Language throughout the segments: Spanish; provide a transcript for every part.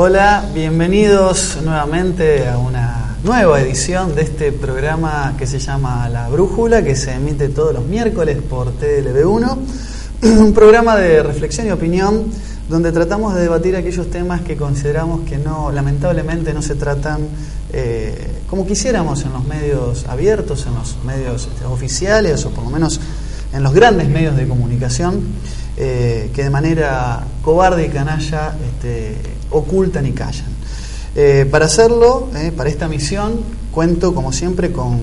Hola, bienvenidos nuevamente a una nueva edición de este programa que se llama La Brújula, que se emite todos los miércoles por TLB1. Un programa de reflexión y opinión donde tratamos de debatir aquellos temas que consideramos que no, lamentablemente no se tratan eh, como quisiéramos en los medios abiertos, en los medios este, oficiales o por lo menos en los grandes medios de comunicación, eh, que de manera cobarde y canalla este, ocultan y callan. Eh, para hacerlo, para esta misión, cuento como siempre con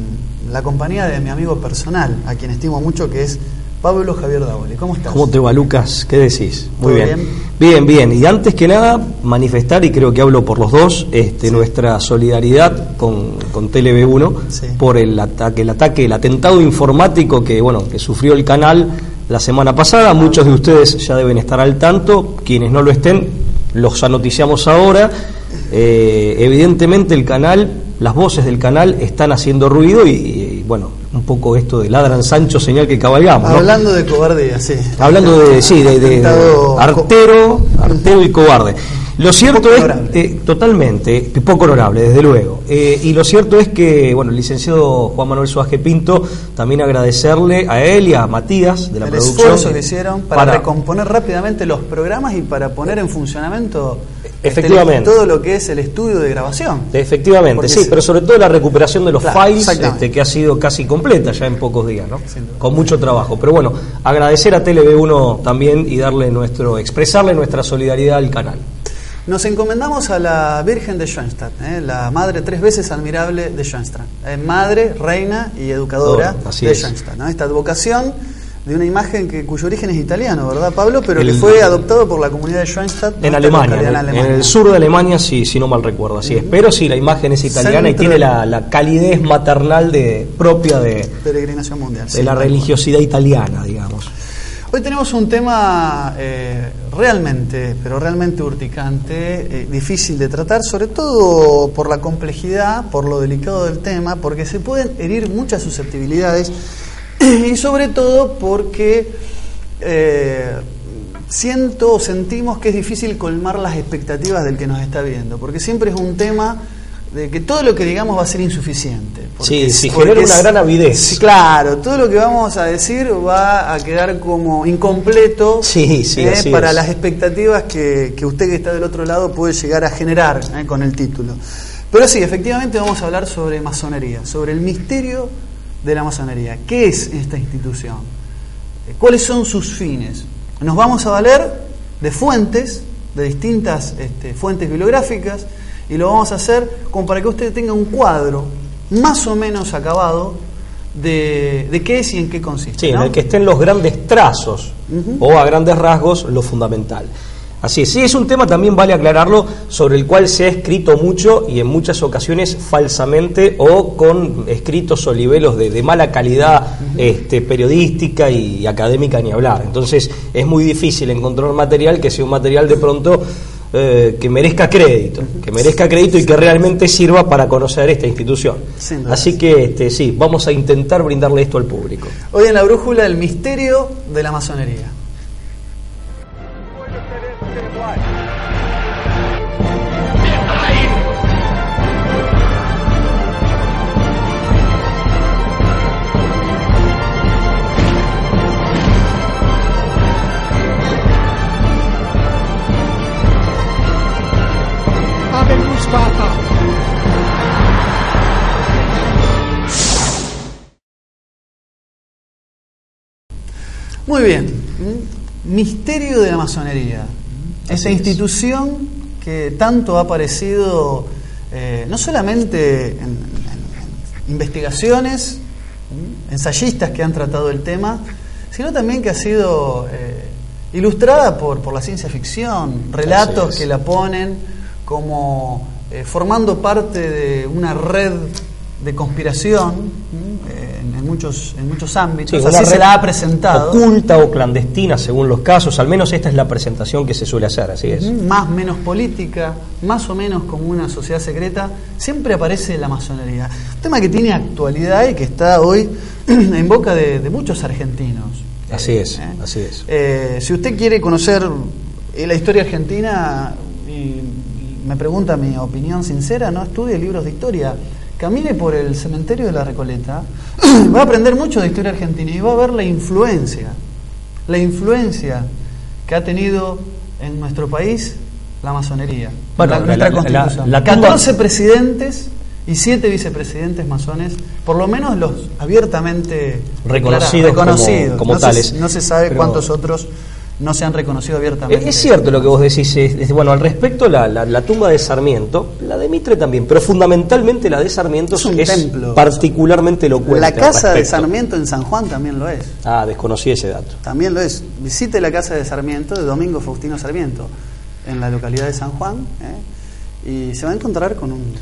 la compañía de mi amigo personal, a quien estimo mucho, que es Pablo Javier Davoli, ¿cómo estás? ¿Cómo te va, Lucas? ¿Qué decís? Muy bien. bien. Bien, Y antes que nada, manifestar, y creo que hablo por los dos, este, nuestra solidaridad con, con TLB1 por el ataque, el ataque, el atentado informático que, bueno, que sufrió el canal la semana pasada. Muchos de ustedes ya deben estar al tanto. Quienes no lo estén, los anoticiamos ahora. Eh, evidentemente el canal, las voces del canal están haciendo ruido y bueno, un poco esto de ladran Sancho, señal que cabalgamos. Hablando de cobardía, sí. Hablando de, sí, de, artero, artero y cobarde. Lo cierto es, eh, totalmente, poco honorable, desde luego. Eh, y lo cierto es que, bueno, el licenciado Juan Manuel Suárez Pinto, también agradecerle a él y a Matías de la el producción. esfuerzo que hicieron para, recomponer rápidamente los programas y para poner en funcionamiento este, Efectivamente. todo lo que es el estudio de grabación. Efectivamente, sí, pero sobre todo la recuperación de los files, este, que ha sido casi completa ya en pocos días, ¿no? Con mucho trabajo. Pero bueno, agradecer a TLB1 también y darle nuestro, expresarle nuestra solidaridad al canal. Nos encomendamos a la Virgen de Schoenstatt, ¿eh? la madre tres veces admirable de Schoenstatt. Eh, madre, reina y educadora de Schoenstatt. Esta advocación de una imagen que, cuyo origen es italiano, ¿verdad, Pablo? Pero que fue adoptado por la comunidad de Schoenstatt. En, Alemania, en, el sur de Alemania, si, si no mal recuerdo, así es. Pero sí, la imagen es italiana y tiene la, calidez maternal de, propia de, peregrinación mundial, de la religiosidad italiana, digamos. Hoy tenemos un tema eh, realmente, pero realmente urticante, eh, difícil de tratar, sobre todo por la complejidad, por lo delicado del tema, porque se pueden herir muchas susceptibilidades y sobre todo porque eh, siento o sentimos que es difícil colmar las expectativas del que nos está viendo, porque siempre es un tema de que todo lo que digamos va a ser insuficiente. sí, si genera una gran avidez. claro, todo lo que vamos a decir va a quedar como incompleto sí, sí, eh, para las expectativas que, usted que está del otro lado puede llegar a generar eh, con el título. Pero sí, efectivamente vamos a hablar sobre masonería, sobre el misterio de la masonería. ¿Qué es esta institución? Eh, ¿Cuáles son sus fines? Nos vamos a valer de fuentes, de distintas este, fuentes bibliográficas, y lo vamos a hacer como para que usted tenga un cuadro más o menos acabado de, qué es y en qué consiste. Sí, en el que estén los grandes trazos o a grandes rasgos lo fundamental. Así es, sí, es un tema también vale aclararlo sobre el cual se ha escrito mucho y en muchas ocasiones falsamente o con escritos o libelos de, mala calidad este, periodística y académica ni hablar. Entonces es muy difícil encontrar material que sea un material de pronto eh, que merezca crédito, que merezca crédito y que realmente sirva para conocer esta institución. Así que este, sí, vamos a intentar brindarle esto al público. Hoy en la brújula el misterio de la masonería. Muy bien, misterio de la masonería. Esa institución que tanto ha aparecido eh, no solamente en, investigaciones, ensayistas que han tratado el tema, sino también que ha sido eh, ilustrada por, por la ciencia ficción, relatos que la ponen como eh, formando parte de una red de conspiración eh, en, muchos, en muchos ámbitos. Así se la ha presentado. Oculta o clandestina, según los casos. Al menos esta es la presentación que se suele hacer, así es. Más menos política, más o menos como una sociedad secreta, siempre aparece la masonería. Un tema que tiene actualidad y que está hoy en boca de, muchos argentinos. Así es, ¿Eh? así es. si usted quiere conocer la historia argentina, me pregunta mi opinión sincera, no estudie libros de historia. Camine por el cementerio de la Recoleta, va a aprender mucho de historia argentina y va a ver la influencia, la influencia que ha tenido en nuestro país la masonería. Bueno, la, nuestra la- constitución. la- la tumba- 14 presidentes y 7 vicepresidentes masones, por lo menos los abiertamente Reconocidos como- reconocidos. como no se- tales. no se sabe Pero- cuántos otros no se han reconocido abiertamente. Es, cierto lo que vos decís. es- es- bueno, al respecto, la, la- la tumba de Sarmiento, la de Mitre también, pero fundamentalmente la de Sarmiento Es un templo. particularmente elocuente. La casa de. Sarmiento en San Juan también lo es. Ah, desconocí ese dato. También lo es. Visite la casa de Sarmiento de Domingo Faustino Sarmiento en la localidad de San Juan ¿eh? y se va a encontrar con un.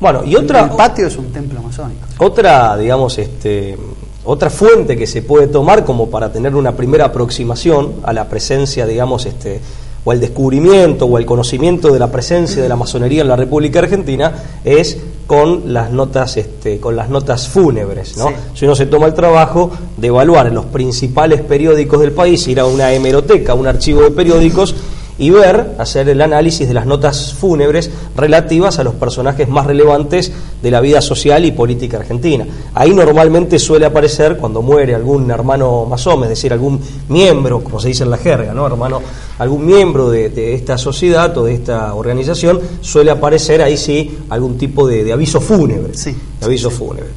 Bueno, y otra. El patio es un templo masónico. Otra, digamos, este, otra fuente que se puede tomar como para tener una primera aproximación a la presencia, digamos, este, o al descubrimiento o al conocimiento de la presencia de la masonería en la República Argentina es con las notas, este, con las notas fúnebres, ¿no? Sí. Si uno se toma el trabajo de evaluar en los principales periódicos del país, ir a una hemeroteca, un archivo de periódicos y ver, hacer el análisis de las notas fúnebres relativas a los personajes más relevantes de la vida social y política argentina. Ahí normalmente suele aparecer cuando muere algún hermano masón, es decir, algún miembro, como se dice en la jerga, ¿no? Hermano, algún miembro de, de esta sociedad o de esta organización, suele aparecer ahí sí algún tipo de, de aviso fúnebre. Sí, de aviso fúnebre.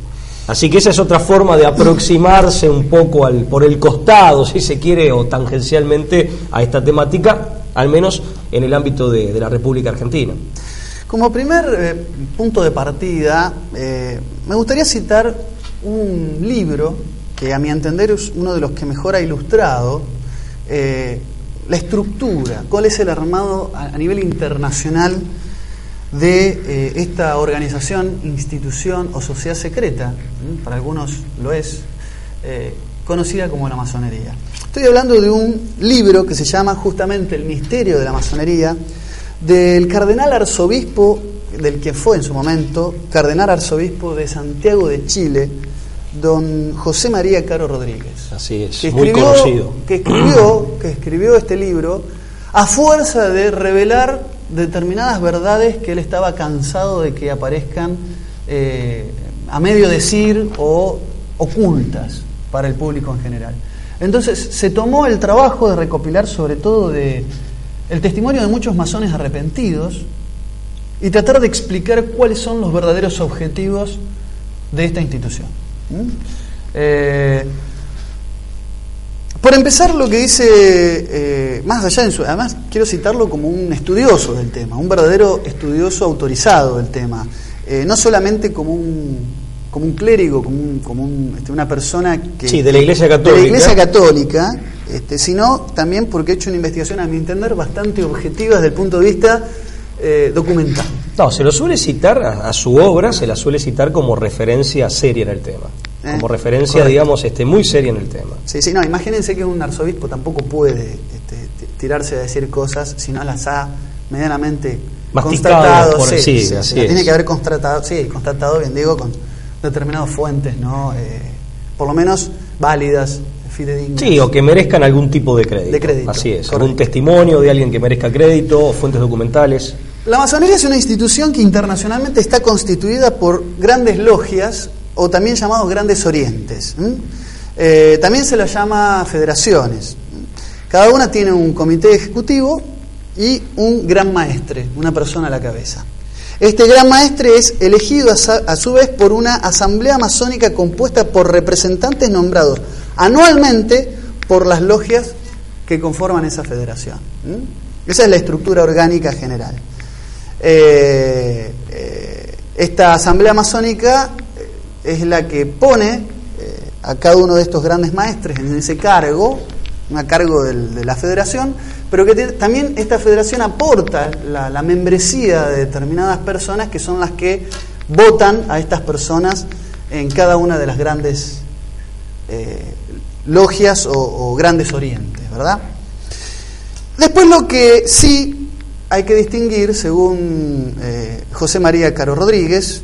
Así que esa es otra forma de aproximarse un poco al, por el costado, si se quiere, o tangencialmente a esta temática, al menos en el ámbito de, la República Argentina. Como primer eh, punto de partida, eh, me gustaría citar un libro que a mi entender es uno de los que mejor ha ilustrado eh, la estructura, cuál es el armado a, nivel internacional de esta organización, institución o sociedad secreta, para algunos lo es, conocida como la masonería. Estoy hablando de un libro que se llama justamente El misterio de la masonería, del cardenal arzobispo, del que fue en su momento cardenal arzobispo de Santiago de Chile, don José María Caro Rodríguez Así es, que muy escribió, conocido. que escribió, que escribió este libro a fuerza de revelar determinadas verdades que él estaba cansado de que aparezcan eh, a medio decir o ocultas para el público en general. Entonces se tomó el trabajo de recopilar sobre todo el testimonio de muchos masones arrepentidos y tratar de explicar cuáles son los verdaderos objetivos de esta institución. Eh, por empezar, lo que dice, eh, más allá, en su, además quiero citarlo como un estudioso del tema, un verdadero estudioso autorizado del tema, eh, no solamente como un, como un clérigo, como, un, como un, este, una persona que... Sí, de la Iglesia de la Católica. Iglesia Católica, este, sino también porque he hecho una investigación, a mi entender, bastante objetiva desde el punto de vista eh, documental. No, se lo suele citar a, a su obra, se la suele citar como referencia seria en el tema. Eh, Como referencia, correcto. digamos, este, muy seria en el tema. Sí, sí, no, imagínense que un arzobispo tampoco puede este, tirarse a decir cosas si no las ha medianamente Masticado constatado. por- sí, tiene que haber constatado, sí, constatado, bien digo, con determinadas fuentes, ¿no? Eh, por lo menos válidas, fidedignas. Sí, o que merezcan algún tipo de crédito. De crédito, Así es, correcto. algún testimonio de alguien que merezca crédito, o fuentes documentales. La masonería es una institución que internacionalmente está constituida por grandes logias o también llamados grandes orientes. Eh, también se las llama federaciones. Cada una tiene un comité ejecutivo y un gran maestre, una persona a la cabeza. Este gran maestre es elegido a, su vez por una asamblea masónica compuesta por representantes nombrados anualmente por las logias que conforman esa federación. Esa es la estructura orgánica general. Eh, eh, esta asamblea masónica eh, es la que pone a cada uno de estos grandes maestres en ese cargo, a cargo de la federación, pero que te- también esta federación aporta la, la membresía de determinadas personas que son las que votan a estas personas en cada una de las grandes eh, logias o, o grandes orientes, ¿verdad? Después lo que sí hay que distinguir, según eh, José María Caro Rodríguez,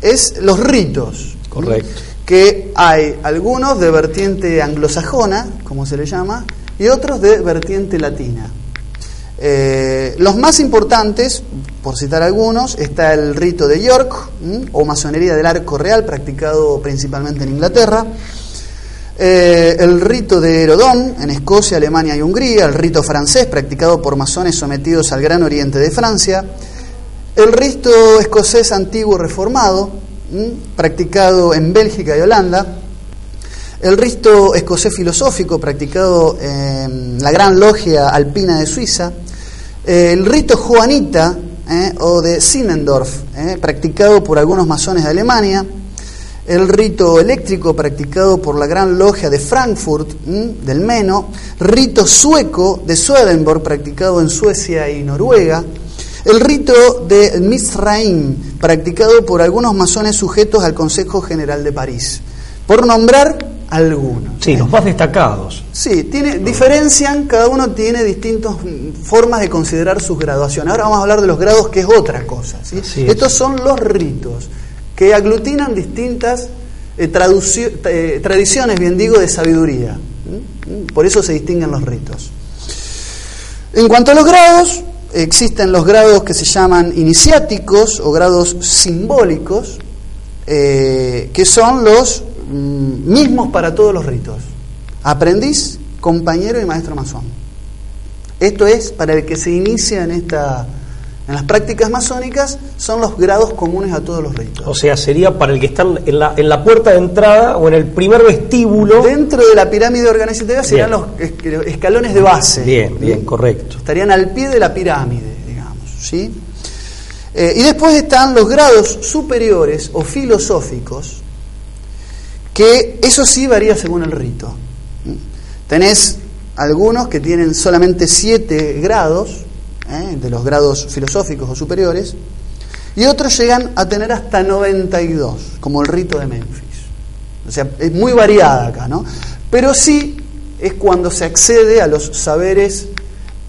es los ritos. Correcto. Que hay algunos de vertiente anglosajona, como se le llama, y otros de vertiente latina. Eh, los más importantes, por citar algunos, está el rito de York, o masonería del arco real, practicado principalmente en Inglaterra. Eh, el rito de Herodón en Escocia, Alemania y Hungría, el rito francés practicado por masones sometidos al Gran Oriente de Francia, el rito escocés antiguo reformado, practicado en Bélgica y Holanda, el rito escocés filosófico practicado en la Gran Logia Alpina de Suiza, el rito juanita eh, o de Simmendorf, eh, practicado por algunos masones de Alemania, el rito eléctrico practicado por la Gran Logia de Frankfurt, del Meno, rito sueco de Swedenborg practicado en Suecia y Noruega, el rito de Misraim practicado por algunos masones sujetos al Consejo General de París, por nombrar algunos. Sí, los más destacados. Sí, tiene, diferencian, cada uno tiene distintas formas de considerar sus graduaciones. Ahora vamos a hablar de los grados, que es otra cosa. ¿sí? Estos son los ritos que aglutinan distintas eh, eh, tradiciones, bien digo, de sabiduría. Por eso se distinguen los ritos. En cuanto a los grados, existen los grados que se llaman iniciáticos o grados simbólicos, eh, que son los mismos para todos los ritos. Aprendiz, compañero y maestro masón. Esto es para el que se inicia en esta en las prácticas masónicas son los grados comunes a todos los ritos. O sea, sería para el que está en la, en la puerta de entrada o en el primer vestíbulo. Dentro de la pirámide organizativa serían los escalones de base. Bien, bien, correcto. Estarían al pie de la pirámide, digamos. ¿sí? Eh, y después están los grados superiores o filosóficos, que eso sí varía según el rito. Tenés algunos que tienen solamente siete grados, ¿eh? de los grados filosóficos o superiores, y otros llegan a tener hasta 92, como el rito de Memphis. O sea, es muy variada acá, ¿no? Pero sí es cuando se accede a los saberes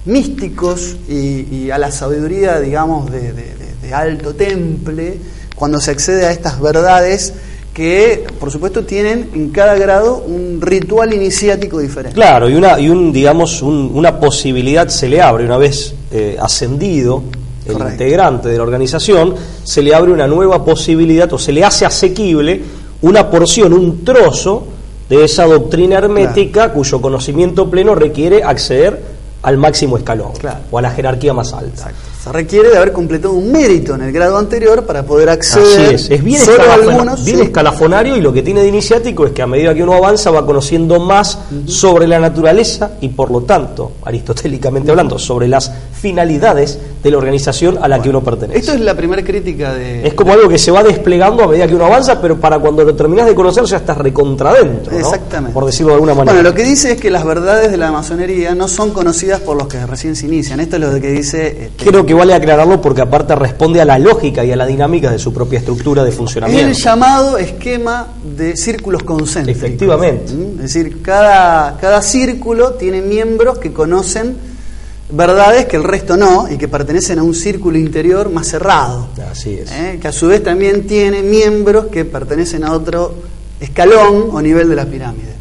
místicos y, a la sabiduría, digamos, de, de alto temple, cuando se accede a estas verdades que por supuesto tienen en cada grado un ritual iniciático diferente. Claro, y una y un digamos una posibilidad se le abre una vez eh, ascendido el integrante de la organización, se le abre una nueva posibilidad o se le hace asequible una porción, un trozo de esa doctrina hermética cuyo conocimiento pleno requiere acceder al máximo escalón o a la jerarquía más alta. Se requiere de haber completado un mérito en el grado anterior para poder acceder. Así es, es bien, escalafonario, bien escalafonario y lo que tiene de iniciático es que a medida que uno avanza va conociendo más sobre la naturaleza y por lo tanto, aristotélicamente hablando, sobre las finalidades de la organización a la que uno pertenece. Esto es la primera crítica de... Es como algo que se va desplegando a medida que uno avanza, pero para cuando lo terminas de conocer ya estás recontradentro. ¿no? Exactamente. Por decirlo de alguna manera. Bueno, lo que dice es que las verdades de la masonería no son conocidas por los que recién se inician. Esto es lo que dice... Este, Creo que vale aclararlo porque aparte responde a la lógica y a la dinámica de su propia estructura de funcionamiento. El llamado esquema de círculos concéntricos. Efectivamente. ¿Mm? Es decir, cada, cada círculo tiene miembros que conocen verdades que el resto no y que pertenecen a un círculo interior más cerrado. Así es. ¿Eh? Que a su vez también tiene miembros que pertenecen a otro escalón o nivel de la pirámide.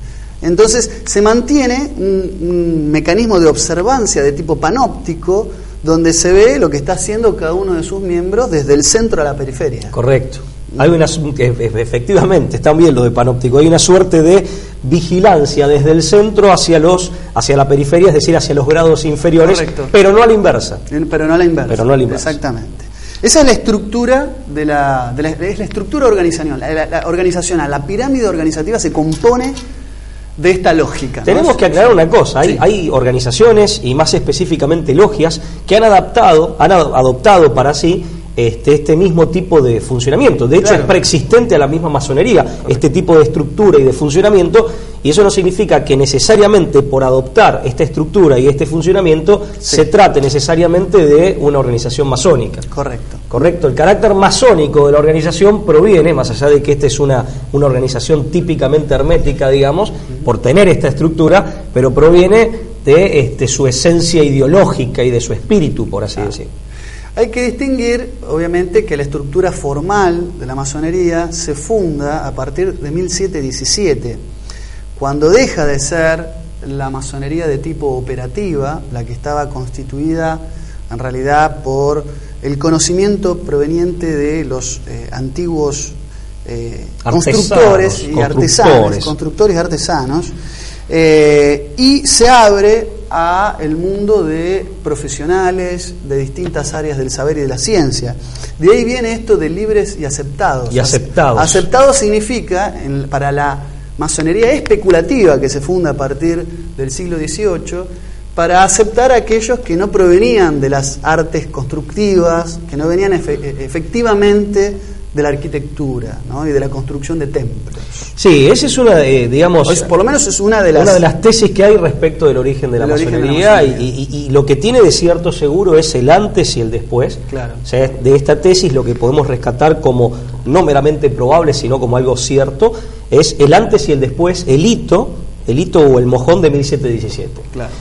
Entonces se mantiene un mecanismo de observancia de tipo panóptico donde se ve lo que está haciendo cada uno de sus miembros desde el centro a la periferia. Correcto. Hay una, efectivamente, está bien lo de panóptico, hay una suerte de vigilancia desde el centro hacia los hacia la periferia, es decir, hacia los grados inferiores, pero no a la inversa. Pero no a la inversa. Pero no a la inversa. Exactamente. Esa es la estructura de la, es la estructura organizacional, la, organizacional. La pirámide organizativa se compone de esta lógica. Tenemos que aclarar una cosa, hay, hay, organizaciones y más específicamente logias que han adaptado, han adoptado para sí este, este mismo tipo de funcionamiento. De hecho, es preexistente a la misma masonería este tipo de estructura y de funcionamiento, y eso no significa que necesariamente por adoptar esta estructura y este funcionamiento se trate necesariamente de una organización masónica. Correcto. Correcto. El carácter masónico de la organización proviene, más allá de que esta es una, una organización típicamente hermética, digamos, por tener esta estructura, pero proviene de este, su esencia ideológica y de su espíritu, por así decirlo. Hay que distinguir, obviamente, que la estructura formal de la masonería se funda a partir de 1717, cuando deja de ser la masonería de tipo operativa, la que estaba constituida en realidad por el conocimiento proveniente de los eh, antiguos eh, constructores y artesanos, constructores y artesanos, eh, y se abre a el mundo de profesionales de distintas áreas del saber y de la ciencia. De ahí viene esto de libres y aceptados. Y aceptados. Aceptado significa, para la masonería especulativa que se funda a partir del siglo XVIII, para aceptar a aquellos que no provenían de las artes constructivas, que no venían efectivamente de la arquitectura ¿no? y de la construcción de templos. Sí, esa es una, eh, digamos... por lo menos es una de las... Una de las tesis que hay respecto del origen de la, masonería, Y, lo que tiene de cierto seguro es el antes y el después. Claro. O sea, de esta tesis lo que podemos rescatar como no meramente probable, sino como algo cierto, es el antes y el después, el hito el hito o el mojón de 1717,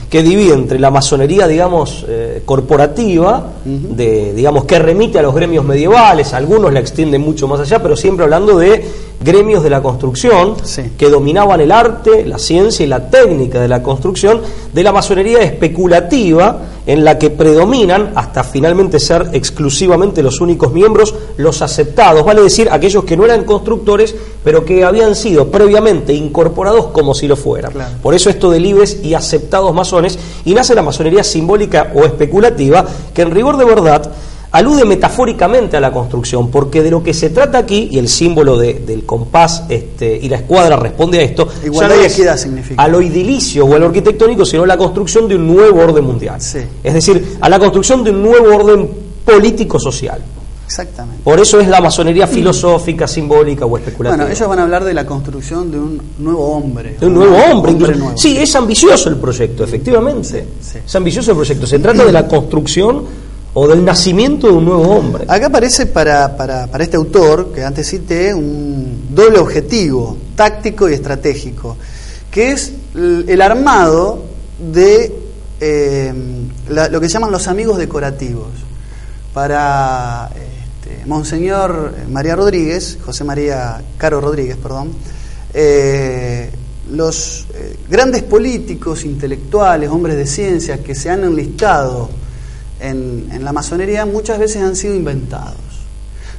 que divide entre la masonería, digamos, eh, corporativa, de, digamos, que remite a los gremios medievales, algunos la extienden mucho más allá, pero siempre hablando de gremios de la construcción que dominaban el arte, la ciencia y la técnica de la construcción, de la masonería especulativa en la que predominan, hasta finalmente ser exclusivamente los únicos miembros, los aceptados, vale decir, aquellos que no eran constructores, pero que habían sido previamente incorporados como si lo fueran. Por eso esto de libres y aceptados masones, y nace la masonería simbólica o especulativa, que en rigor de verdad alude metafóricamente a la construcción, porque de lo que se trata aquí, y el símbolo del compás este, y la escuadra responde a esto, Igualdad significa. a lo idilicio o a lo arquitectónico, sino a la construcción de un nuevo orden mundial. Es decir, a la construcción de un nuevo orden político-social. Exactamente. Por eso es la masonería filosófica, simbólica o especulativa. Bueno, ellos van a hablar de la construcción de un nuevo hombre. De un nuevo hombre, Sí, es ambicioso el proyecto, efectivamente. Es ambicioso el proyecto. Se trata de la construcción o del nacimiento de un nuevo hombre. Acá aparece para, para, para, este autor, que antes cité, un doble objetivo, táctico y estratégico, que es el armado de eh, lo que llaman los amigos decorativos. Para este, Monseñor María Rodríguez, José María Caro Rodríguez, perdón, eh, los eh, grandes políticos, intelectuales, hombres de ciencia que se han enlistado en, la masonería muchas veces han sido inventados,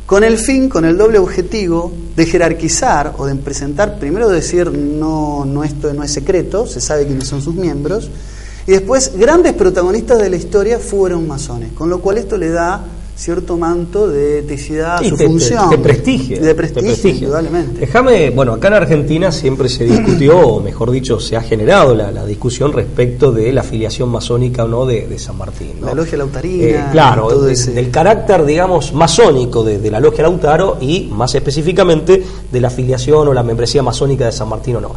con el fin, con el doble objetivo de jerarquizar o de presentar, primero decir, no, no esto no es secreto, se sabe quiénes son sus miembros, y después grandes protagonistas de la historia fueron masones, con lo cual esto le da cierto manto de eticidad a su función. De, prestigio. De prestigio, indudablemente. Déjame, bueno, acá en Argentina siempre se discutió, o mejor dicho, se ha generado la, discusión respecto de la afiliación masónica o no de, San Martín. La logia lautarina. Eh, claro, del carácter, digamos, masónico de, la logia Lautaro y más específicamente de la afiliación o la membresía masónica de San Martín o no.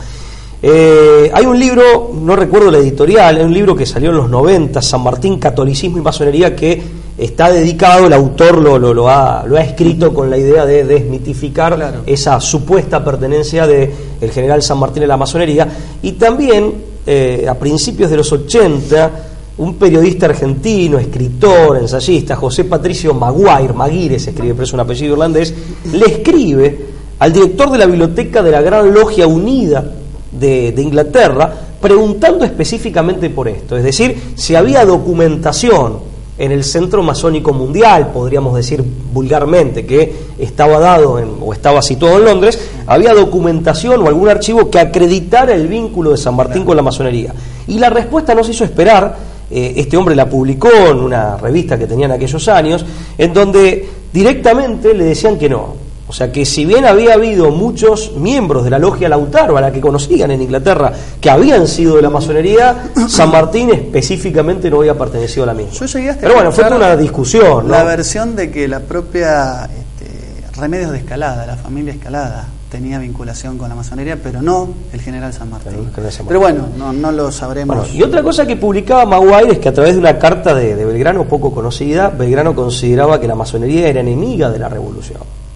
Eh, hay un libro, no recuerdo la editorial, es un libro que salió en los 90, San Martín, Catolicismo y Masonería, que está dedicado, el autor lo, lo, ha, lo ha escrito con la idea de desmitificar esa supuesta pertenencia del el general San Martín a la masonería. Y también, eh, a principios de los 80, un periodista argentino, escritor, ensayista, José Patricio Maguire, Maguire se escribe, pero es un apellido irlandés, le escribe al director de la biblioteca de la Gran Logia Unida, de, Inglaterra, preguntando específicamente por esto, es decir, si había documentación en el centro masónico mundial, podríamos decir vulgarmente, que estaba dado en, o estaba situado en Londres, había documentación o algún archivo que acreditara el vínculo de San Martín con la masonería. Y la respuesta no se hizo esperar, eh, este hombre la publicó en una revista que tenía en aquellos años, en donde directamente le decían que no, o sea que si bien había habido muchos miembros de la logia Lautaro, a la que conocían en Inglaterra, que habían sido de la masonería, San Martín específicamente no había pertenecido a la misma. Pero bueno, fue una discusión. La versión de que la propia este, Remedios de Escalada, la familia Escalada, tenía vinculación con la masonería, pero no el general San Martín. Pero bueno, no, lo sabremos. y otra cosa que publicaba Maguire es que a través de una carta de Belgrano poco conocida, Belgrano consideraba que la masonería era enemiga de la revolución.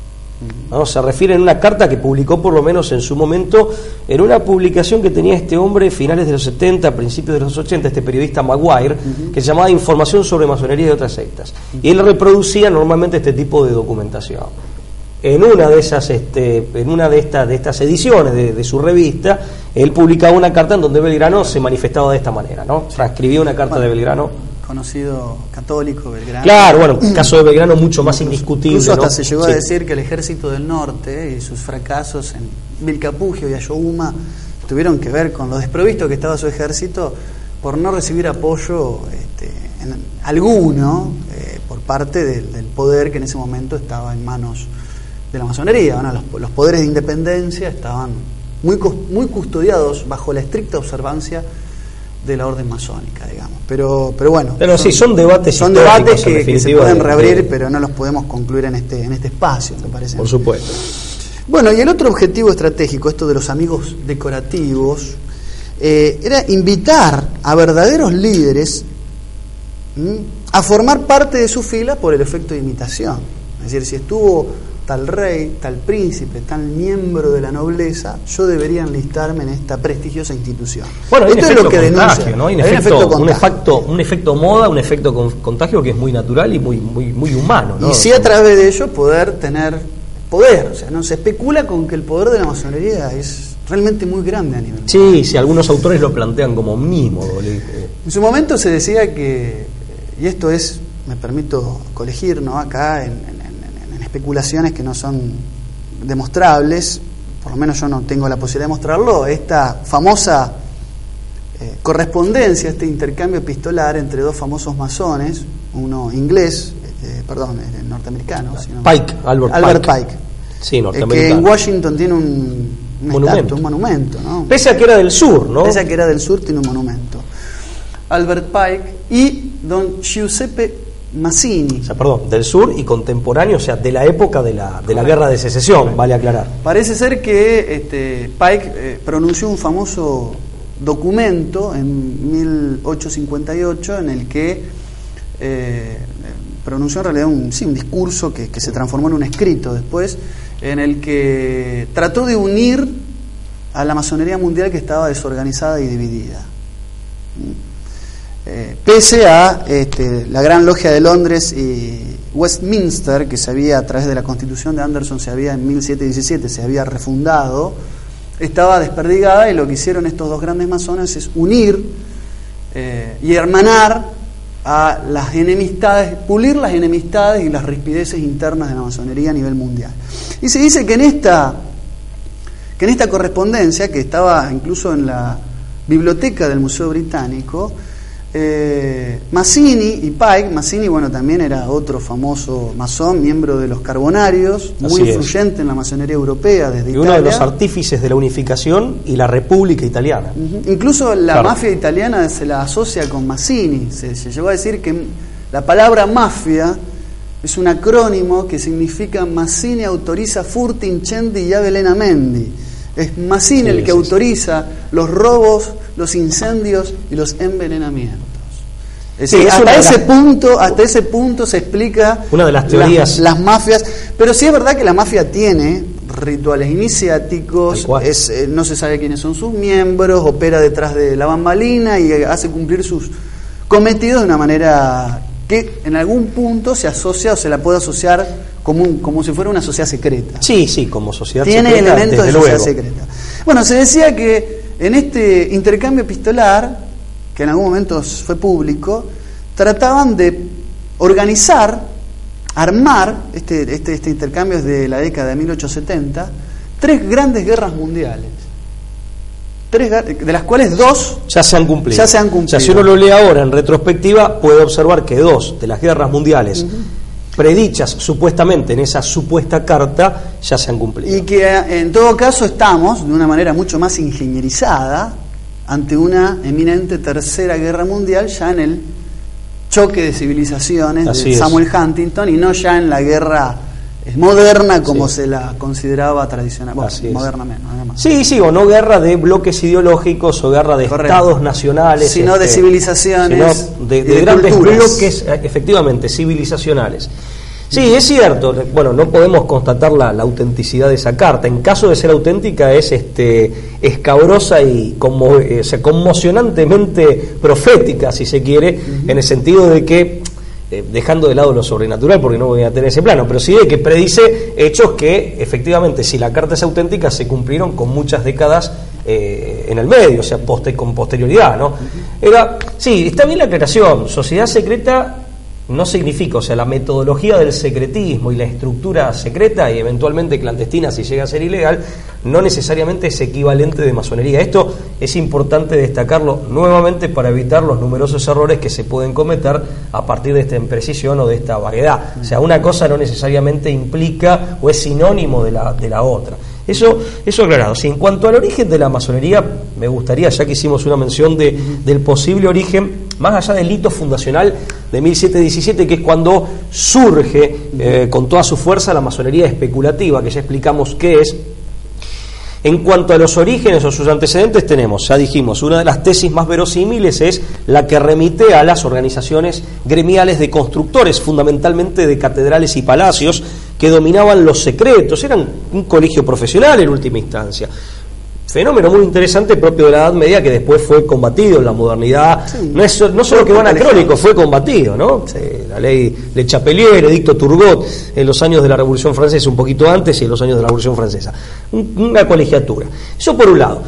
Se refiere en una carta que publicó por lo menos en su momento, en una publicación que tenía este hombre finales de los 70, principios de los 80, este periodista Maguire, que se llamaba Información sobre masonería y otras sectas. Y él reproducía normalmente este tipo de documentación. en una de esas, este, en una de estas, de estas ediciones de, su revista, él publicaba una carta en donde Belgrano se manifestaba de esta manera, ¿no? Transcribía una carta de Belgrano. Conocido católico, Belgrano. Claro, bueno, el caso de Belgrano mucho más indiscutible. Incluso hasta se llegó a decir que el ejército del norte y sus fracasos en Vilcapugio y Ayohuma tuvieron que ver con lo desprovisto que estaba su ejército por no recibir apoyo este, alguno eh, por parte del, poder que en ese momento estaba en manos de la masonería. los, poderes de independencia estaban muy, muy custodiados bajo la estricta observancia de la orden masónica, digamos. Pero, pero bueno. Pero son, sí, son debates Son debates que, se pueden reabrir, pero no los podemos concluir en este, en este espacio, me parece. Por supuesto. Bueno, y el otro objetivo estratégico, esto de los amigos decorativos, eh, era invitar a verdaderos líderes a formar parte de su fila por el efecto de imitación. Es decir, si estuvo tal rey, tal príncipe, tal miembro de la nobleza, yo debería enlistarme en esta prestigiosa institución. Bueno, Esto es lo que denuncia. ¿no? Hay un, efecto, un, efecto, un efecto moda, un efecto contagio que es muy natural y muy, muy, muy humano. Y si a través de ello poder tener poder. O sea, no se especula con que el poder de la masonería es realmente muy grande a nivel. Sí, sí, algunos autores lo plantean como mínimo. En su momento se decía que, y esto es, me permito colegir, ¿no? Acá en, especulaciones que no son demostrables, por lo menos yo no tengo la posibilidad de mostrarlo, esta famosa eh, correspondencia, este intercambio epistolar entre dos famosos masones, uno inglés, eh, perdón, norteamericano. Pike, Albert, Pike. Sí, norteamericano. que en Washington tiene un, monumento. un monumento, ¿no? Pese a que era del sur, ¿no? Pese a que era del sur, tiene un monumento. Albert Pike y don Giuseppe Mazzini. O sea, perdón, del sur y contemporáneo, o sea, de la época de la, de la guerra de secesión, vale aclarar. Parece ser que este, Pike eh, pronunció un famoso documento en 1858 en el que eh, pronunció en realidad un, sí, un discurso que, se transformó en un escrito después, en el que trató de unir a la masonería mundial que estaba desorganizada y dividida. Eh, pese a este, la Gran Logia de Londres y Westminster, que se había, a través de la constitución de Anderson, se había en 1717, se había refundado, estaba desperdigada y lo que hicieron estos dos grandes masones es unir eh, y hermanar a las enemistades, pulir las enemistades y las rispideces internas de la masonería a nivel mundial. Y se dice que en esta, que en esta correspondencia, que estaba incluso en la biblioteca del Museo Británico, eh, Mazzini y Pike, Mazzini bueno también era otro famoso masón, miembro de los Carbonarios, muy influyente en la masonería europea desde y uno de los artífices de la unificación y la República Italiana. Incluso la mafia italiana se la asocia con Mazzini, se, llegó a decir que la palabra mafia es un acrónimo que significa Mazzini autoriza furti incendi y avvelenamenti. Es Mazzini el que autoriza los robos los incendios y los envenenamientos. hasta ese punto, hasta ese punto se explica una de las teorías las, mafias, pero sí es verdad que la mafia tiene rituales iniciáticos, es, eh, no se sabe quiénes son sus miembros, opera detrás de la bambalina y hace cumplir sus cometidos de una manera que en algún punto se asocia o se la puede asociar como, como si fuera una sociedad secreta. Sí, sí, como sociedad secreta. Tiene elementos de sociedad secreta. Bueno, se decía que en este intercambio epistolar, que en algún momento fue público, trataban de organizar, armar, este, este, este intercambio es de la década de 1870, tres grandes guerras mundiales. Tres, de las cuales dos ya se han cumplido. Ya se han cumplido. O sea, si uno lo lee ahora en retrospectiva, puede observar que dos de las guerras mundiales predichas supuestamente en esa supuesta carta ya se han cumplido. Y que en todo caso estamos de una manera mucho más ingenierizada ante una eminente tercera guerra mundial ya en el choque de civilizaciones de Samuel Huntington y no ya en la guerra moderna como se la consideraba tradicional, bueno. Sí, sí, o no guerra de bloques ideológicos o guerra de estados nacionales, sino de este, civilizaciones, de, grandes bloques, eh, efectivamente, civilizacionales. Sí, es cierto. Bueno, no podemos constatar la, autenticidad de esa carta. En caso de ser auténtica, es este, escabrosa y como, eh, conmocionantemente profética, si se quiere, en el sentido de que eh, dejando de lado lo sobrenatural porque no voy a tener ese plano, pero sí de que predice hechos que efectivamente, si la carta es auténtica, se cumplieron con muchas décadas eh, en el medio, o sea, con posterioridad, ¿no? Era, sí, está bien la aclaración, sociedad secreta no significa, o sea, la metodología del secretismo y la estructura secreta y eventualmente clandestina si llega a ser ilegal, no necesariamente es equivalente de masonería. Esto es importante destacarlo nuevamente para evitar los numerosos errores que se pueden cometer a partir de esta imprecisión o de esta vaguedad. O sea, una cosa no necesariamente implica o es sinónimo de la, de la otra. Eso, eso aclarado. en cuanto al origen de la masonería, me gustaría, ya que hicimos una mención de, del posible origen, más allá del hito fundacional de 1717, que es cuando surge eh, con toda su fuerza la masonería especulativa, que ya explicamos qué es, en cuanto a los orígenes o sus antecedentes tenemos, ya dijimos, una de las tesis más verosímiles es la que remite a las organizaciones gremiales de constructores, fundamentalmente de catedrales y palacios, que dominaban los secretos, eran un colegio profesional en última instancia. Fenómeno muy interesante propio de la Edad Media que después fue combatido en la modernidad. no, es, no solo que van anacrónico, fue combatido, ¿no? la ley de Chapelier, Edicto Turgot, en los años de la Revolución Francesa, un poquito antes y en los años de la Revolución Francesa. Una colegiatura. Eso por un lado.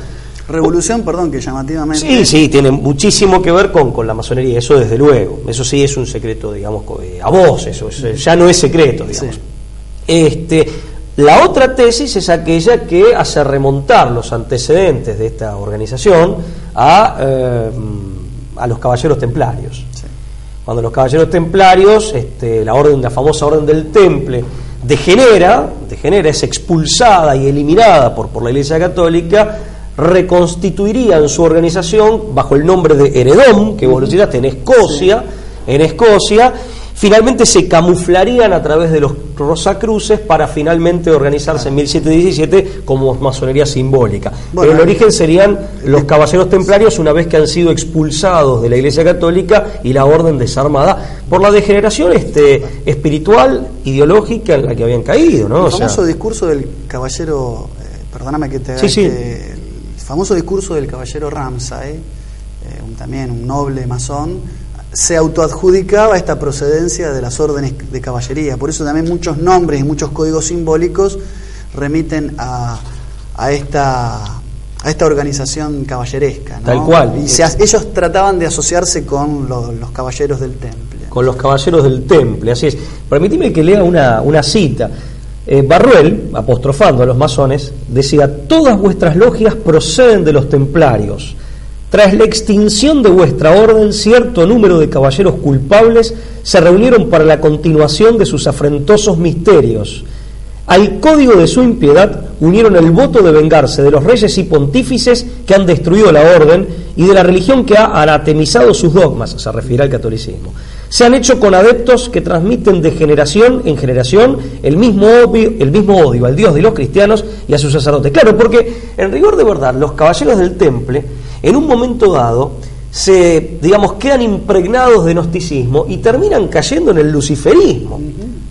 Revolución, perdón, que llamativamente. Sí, sí, tiene muchísimo que ver con, con la masonería, eso desde luego. Eso sí es un secreto, digamos, eh, a vos, eso ya no es secreto, digamos. Este, la otra tesis es aquella que hace remontar los antecedentes de esta organización a, eh, a los caballeros templarios. Cuando los caballeros templarios, este, la orden, la famosa orden del temple, degenera, degenera, es expulsada y eliminada por, por la Iglesia Católica, reconstituirían su organización bajo el nombre de Heredón, que vos lo en Escocia, en Escocia, finalmente se camuflarían a través de los Rosacruces para finalmente organizarse en 1717 como masonería simbólica. Pero el origen serían los caballeros templarios una vez que han sido expulsados de la Iglesia Católica y la orden desarmada por la degeneración este, espiritual, ideológica en la que habían caído. ¿no? El famoso discurso del caballero, eh, perdóname que te sí, este, el famoso discurso del caballero Ramsay, eh, también un noble masón, se autoadjudicaba esta procedencia de las órdenes de caballería. Por eso también muchos nombres y muchos códigos simbólicos remiten a, a esta a esta organización caballeresca. Tal cual. Y ellos trataban de asociarse con los caballeros del temple. Con los caballeros del temple, así es. Permitime que lea una, una cita. Eh, Barruel, apostrofando a los masones, decía, todas vuestras logias proceden de los templarios tras la extinción de vuestra orden, cierto número de caballeros culpables se reunieron para la continuación de sus afrentosos misterios. Al código de su impiedad unieron el voto de vengarse de los reyes y pontífices que han destruido la orden y de la religión que ha anatemizado sus dogmas, se refiere al catolicismo. Se han hecho con adeptos que transmiten de generación en generación el mismo, odio, el mismo odio al Dios de los cristianos y a sus sacerdotes. Claro, porque en rigor de verdad, los caballeros del temple en un momento dado se, digamos, quedan impregnados de gnosticismo y terminan cayendo en el luciferismo.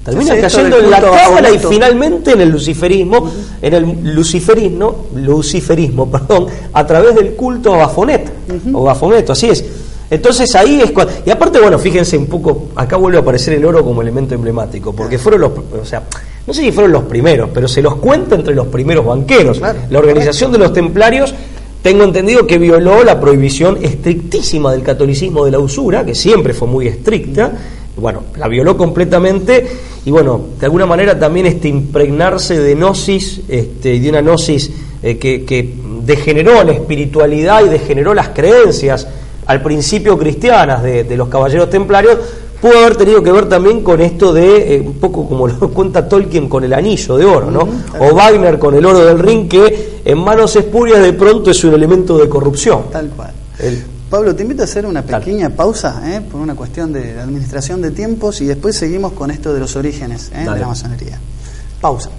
Terminan cayendo en la cábala y finalmente en el luciferismo, en el luciferismo, luciferismo, perdón, a través del culto a Bafonet, o Bafoneto, así es. Entonces ahí es cuando... Y aparte, bueno, fíjense un poco, acá vuelve a aparecer el oro como elemento emblemático, porque fueron los... O sea, no sé si fueron los primeros, pero se los cuenta entre los primeros banqueros. la organización de los templarios tengo entendido que violó la prohibición estrictísima del catolicismo de la usura, que siempre fue muy estricta, bueno, la violó completamente y bueno, de alguna manera también este impregnarse de gnosis este, de una gnosis eh, que, degeneró la espiritualidad y degeneró las creencias al principio cristianas de los caballeros templarios, pudo haber tenido que ver también con esto de, eh, un poco como lo cuenta Tolkien con el anillo de oro, ¿no? o Wagner con el oro del ring, que en manos espurias de pronto es un elemento de corrupción. Tal cual. Pablo, te invito a hacer una pequeña pausa ¿eh? por una cuestión de administración de tiempos y después seguimos con esto de los orígenes ¿eh? de la masonería. Pausa.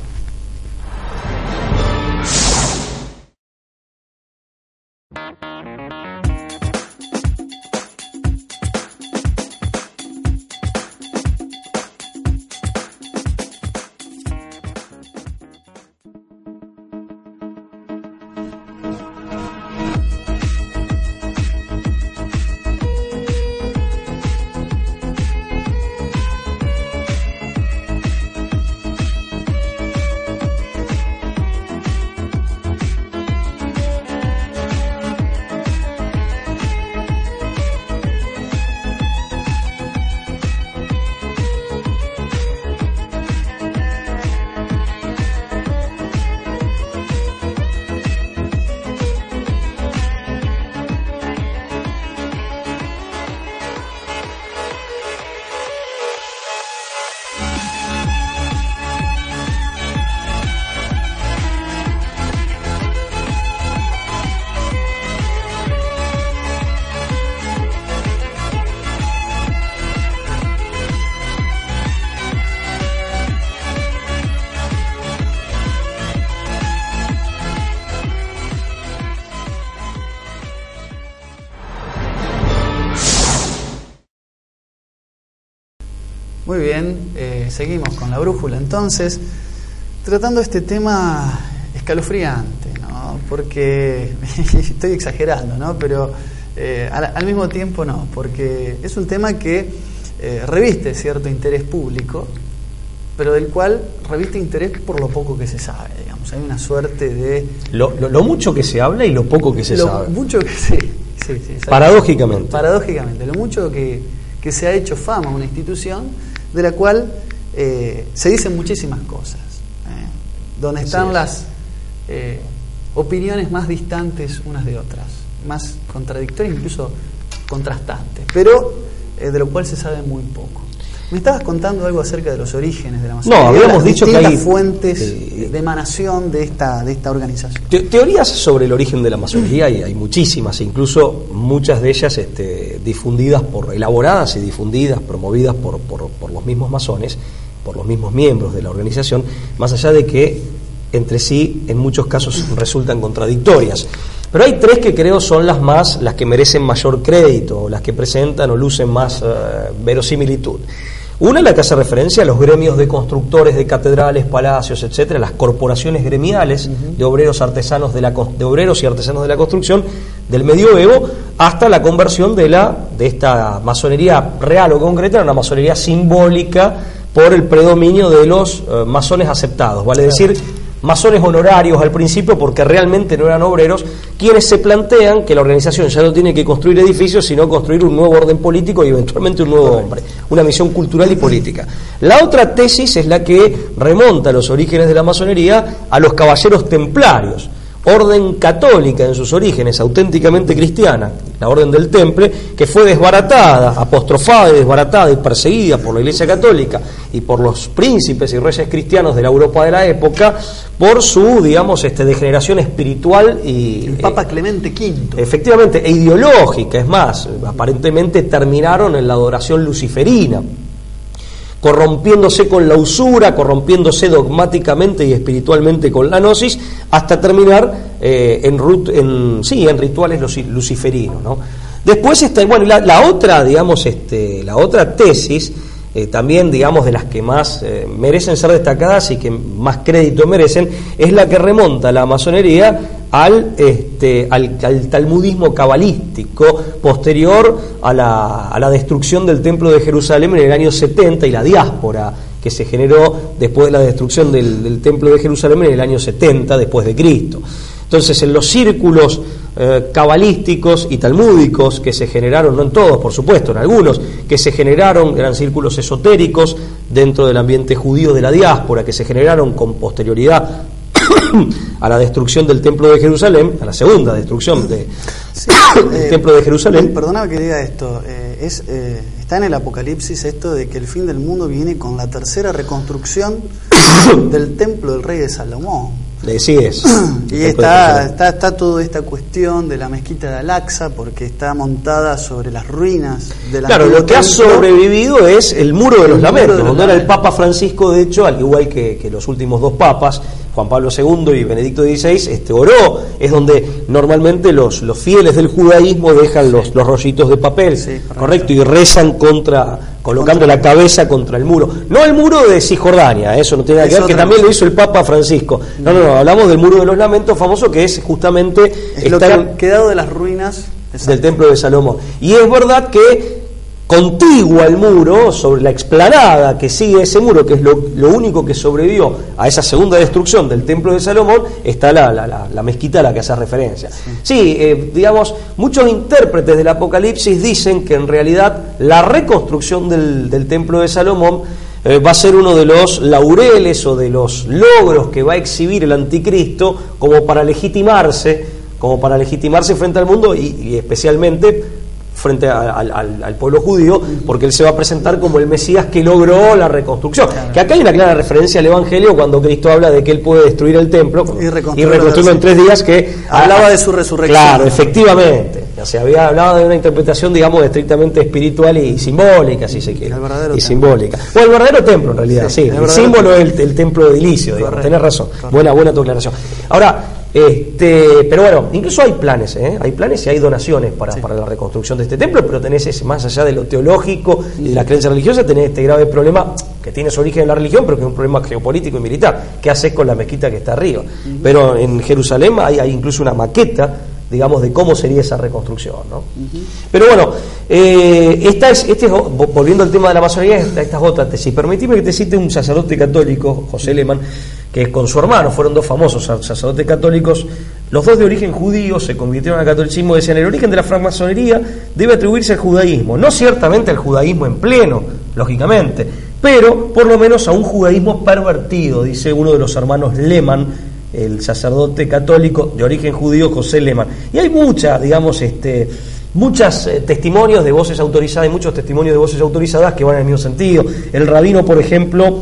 Muy bien, eh, seguimos con la brújula entonces, tratando este tema escalofriante, ¿no? porque estoy exagerando, ¿no? pero eh, al, mismo tiempo no, porque es un tema que eh, reviste cierto interés público, pero del cual reviste interés por lo poco que se sabe, digamos. Hay una suerte de... Lo, mucho que se habla y lo poco que se lo sabe. Mucho que sí, sí, sí Paradójicamente. Paradójicamente, lo mucho que, que se ha hecho fama una institución de la cual eh, se dicen muchísimas cosas, eh, donde están las eh, opiniones más distantes unas de otras, más contradictorias, incluso contrastantes, pero de lo cual se sabe muy poco. Me estabas contando algo acerca de los orígenes de la masonería. No, habíamos dicho que hay fuentes de emanación de esta, de esta organización. teorías sobre el origen de la masonería y hay muchísimas, incluso muchas de ellas este, difundidas por, elaboradas y difundidas, promovidas por, por, por los mismos masones, por los mismos miembros de la organización, más allá de que entre sí en muchos casos resultan contradictorias. Pero hay tres que creo son las más, las que merecen mayor crédito, las que presentan o lucen más eh, verosimilitud. Una la que hace referencia a los gremios de constructores de catedrales, palacios, etcétera, las corporaciones gremiales de obreros artesanos de, la, de obreros y artesanos de la construcción del medioevo hasta la conversión de la de esta masonería real o concreta en una masonería simbólica por el predominio de los eh, masones aceptados, vale decir masones honorarios al principio porque realmente no eran obreros, quienes se plantean que la organización ya no tiene que construir edificios, sino construir un nuevo orden político y eventualmente un nuevo hombre, una misión cultural y política. La otra tesis es la que remonta los orígenes de la masonería a los caballeros templarios orden católica en sus orígenes, auténticamente cristiana, la orden del Temple, que fue desbaratada, apostrofada y desbaratada y perseguida por la Iglesia Católica y por los príncipes y reyes cristianos de la Europa de la época por su, digamos, este, degeneración espiritual y... El Papa Clemente V. Efectivamente, e ideológica, es más, aparentemente terminaron en la adoración luciferina corrompiéndose con la usura, corrompiéndose dogmáticamente y espiritualmente con la gnosis, hasta terminar eh, en, en, sí, en rituales luciferinos. ¿no? Después está, bueno, la, otra, digamos, este, la otra tesis eh, también, digamos, de las que más eh, merecen ser destacadas y que más crédito merecen, es la que remonta la masonería al, este, al, talmudismo cabalístico posterior a la, a la destrucción del Templo de Jerusalén en el año 70 y la diáspora que se generó después de la destrucción del, del Templo de Jerusalén en el año 70 después de Cristo. Entonces, en los círculos eh, cabalísticos y talmúdicos que se generaron, no en todos, por supuesto, en algunos, que se generaron, eran círculos esotéricos dentro del ambiente judío de la diáspora, que se generaron con posterioridad a la destrucción del templo de Jerusalén, a la segunda destrucción de, del eh, templo de Jerusalén. Perdona que diga esto, eh, es, está en el Apocalipsis esto de que el fin del mundo viene con la tercera reconstrucción del templo del rey de Salomón. Le es. y está, está, está toda esta cuestión de la mezquita de Al-Aqsa porque está montada sobre las ruinas de la Claro, lo que ha sobrevivido es el muro de los lamentos, donde era el Papa Francisco, de hecho, al igual que, que los últimos dos papas, Juan Pablo II y Benedicto XVI, este, oró, es donde normalmente los, los fieles del judaísmo dejan los, los rollitos de papel, correcto, y rezan contra, colocando la cabeza contra el muro. No el muro de Cisjordania, eso no tiene nada que ver, que también lo hizo el Papa Francisco. No, no, no, hablamos del muro de los lamentos famoso que es justamente... Es lo que ha quedado de las ruinas del templo de Salomón. Y es verdad que contigua al muro, sobre la explanada que sigue ese muro, que es lo, único que sobrevivió a esa segunda destrucción del templo de Salomón, está la, mezquita a la que hace referencia. Sí, eh, digamos, muchos intérpretes del Apocalipsis dicen que en realidad la reconstrucción del, templo de Salomón eh, va a ser uno de los laureles o de los logros que va a exhibir el anticristo como para legitimarse, como para legitimarse frente al mundo y especialmente frente al, pueblo judío, porque él se va a presentar como el Mesías que logró la reconstrucción. Que acá hay una clara referencia al Evangelio cuando Cristo habla de que él puede destruir el templo y, reconstruirlo en tres días, que hablaba de su resurrección. Claro, efectivamente. se había hablado de una interpretación, digamos, estrictamente espiritual y simbólica, si se quiere. y simbólica. O el verdadero templo, en realidad, sí. el, símbolo es el, templo de Ilicio, digamos. Tenés razón. Buena, buena tu aclaración. Ahora, Este, pero bueno, incluso hay planes, ¿eh? hay planes y hay donaciones para, para, la reconstrucción de este templo, pero tenés ese, más allá de lo teológico y de la creencia religiosa, tenés este grave problema que tiene su origen en la religión, pero que es un problema geopolítico y militar. ¿Qué haces con la mezquita que está arriba? Pero en Jerusalén hay, hay incluso una maqueta digamos, de cómo sería esa reconstrucción. ¿no? Pero bueno, eh, esta es, este volviendo al tema de la masonería, esta, es otra tesis. Permitime que te cite un sacerdote católico, José Lehmann, que con su hermano fueron dos famosos sacerdotes católicos, los dos de origen judío, se convirtieron al catolicismo, decían, el origen de la francmasonería debe atribuirse al judaísmo, no ciertamente al judaísmo en pleno, lógicamente, pero por lo menos a un judaísmo pervertido, dice uno de los hermanos Lehmann, el sacerdote católico de origen judío José Lehmann. Y hay muchas, digamos, este, muchos eh, testimonios de voces autorizadas y muchos testimonios de voces autorizadas que van en el mismo sentido. El rabino, por ejemplo,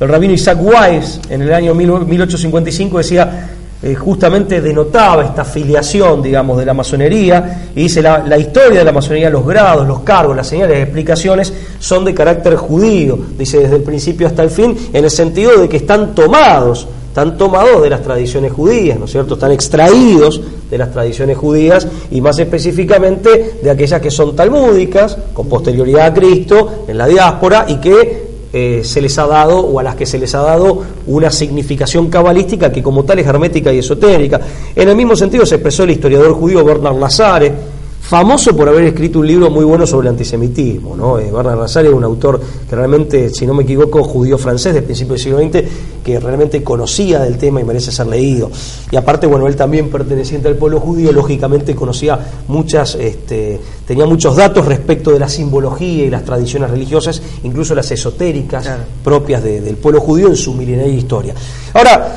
el rabino Isaac Weiss, en el año 1855 decía, eh, justamente denotaba esta filiación, digamos, de la masonería, y dice la, la, historia de la masonería, los grados, los cargos, las señales, las explicaciones son de carácter judío, dice desde el principio hasta el fin, en el sentido de que están tomados están tomados de las tradiciones judías, ¿no es cierto? Están extraídos de las tradiciones judías y más específicamente de aquellas que son talmúdicas, con posterioridad a Cristo, en la diáspora y que eh, se les ha dado o a las que se les ha dado una significación cabalística que como tal es hermética y esotérica. En el mismo sentido se expresó el historiador judío Bernard Lazare, famoso por haber escrito un libro muy bueno sobre el antisemitismo. ¿no? Eh, Bernard es un autor que realmente, si no me equivoco, judío francés del principio del siglo XX, que realmente conocía del tema y merece ser leído. Y aparte, bueno, él también perteneciente al pueblo judío, lógicamente conocía muchas, este, tenía muchos datos respecto de la simbología y las tradiciones religiosas, incluso las esotéricas propias del pueblo judío en su milenaria historia. Ahora,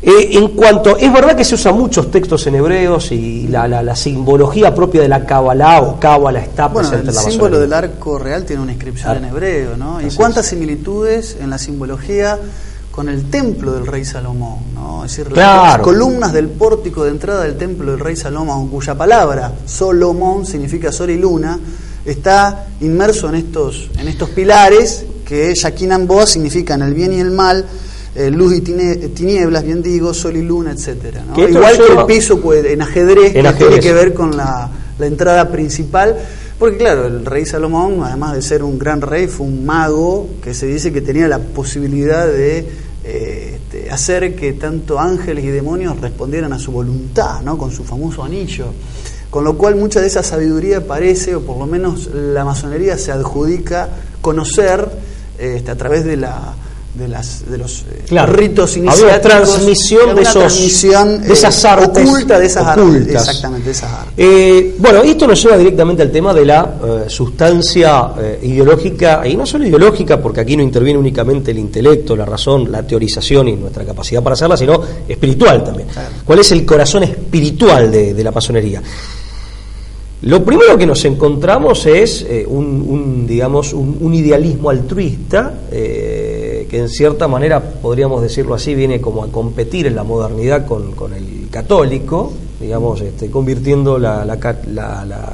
eh, en cuanto, es verdad que se usan muchos textos en hebreos y la, simbología propia de la Kabbalah o Kabbalah está presente en la El símbolo del arco real tiene una inscripción en hebreo, ¿no? ¿Y cuántas similitudes en la simbología con el templo del rey Salomón, ¿no? Es decir, las columnas del pórtico de entrada del templo del rey Salomón, cuya palabra Solomón significa sol y luna, está inmerso en estos, en estos pilares que Yaquinan Boa significan el bien y el mal eh, luz y tinieblas, bien digo, sol y luna, etcétera. Igual que el piso pues, en ajedrez, que tiene que ver con la, entrada principal. Porque claro, el rey Salomón, además de ser un gran rey, fue un mago que se dice que tenía la posibilidad de eh, este, hacer que tanto ángeles y demonios respondieran a su voluntad, ¿no? con su famoso anillo. Con lo cual mucha de esa sabiduría parece, o por lo menos la masonería se adjudica conocer este, a través de la de, las, de los eh, ritos iniciáticos. Había transmisión de, esos, de esas eh, artes. Oculta de esas artes. Exactamente, de esas artes. Eh, bueno, esto nos lleva directamente al tema de la sustancia ideológica, y no solo ideológica, porque aquí no interviene únicamente el intelecto, la razón, la teorización y nuestra capacidad para hacerla, sino espiritual también. ¿Cuál es el corazón espiritual de, la masonería? Lo primero que nos encontramos es un, digamos, un, idealismo altruista que en cierta manera, podríamos decirlo así, viene como a competir en la modernidad con, con el católico, digamos, este, convirtiendo la, la,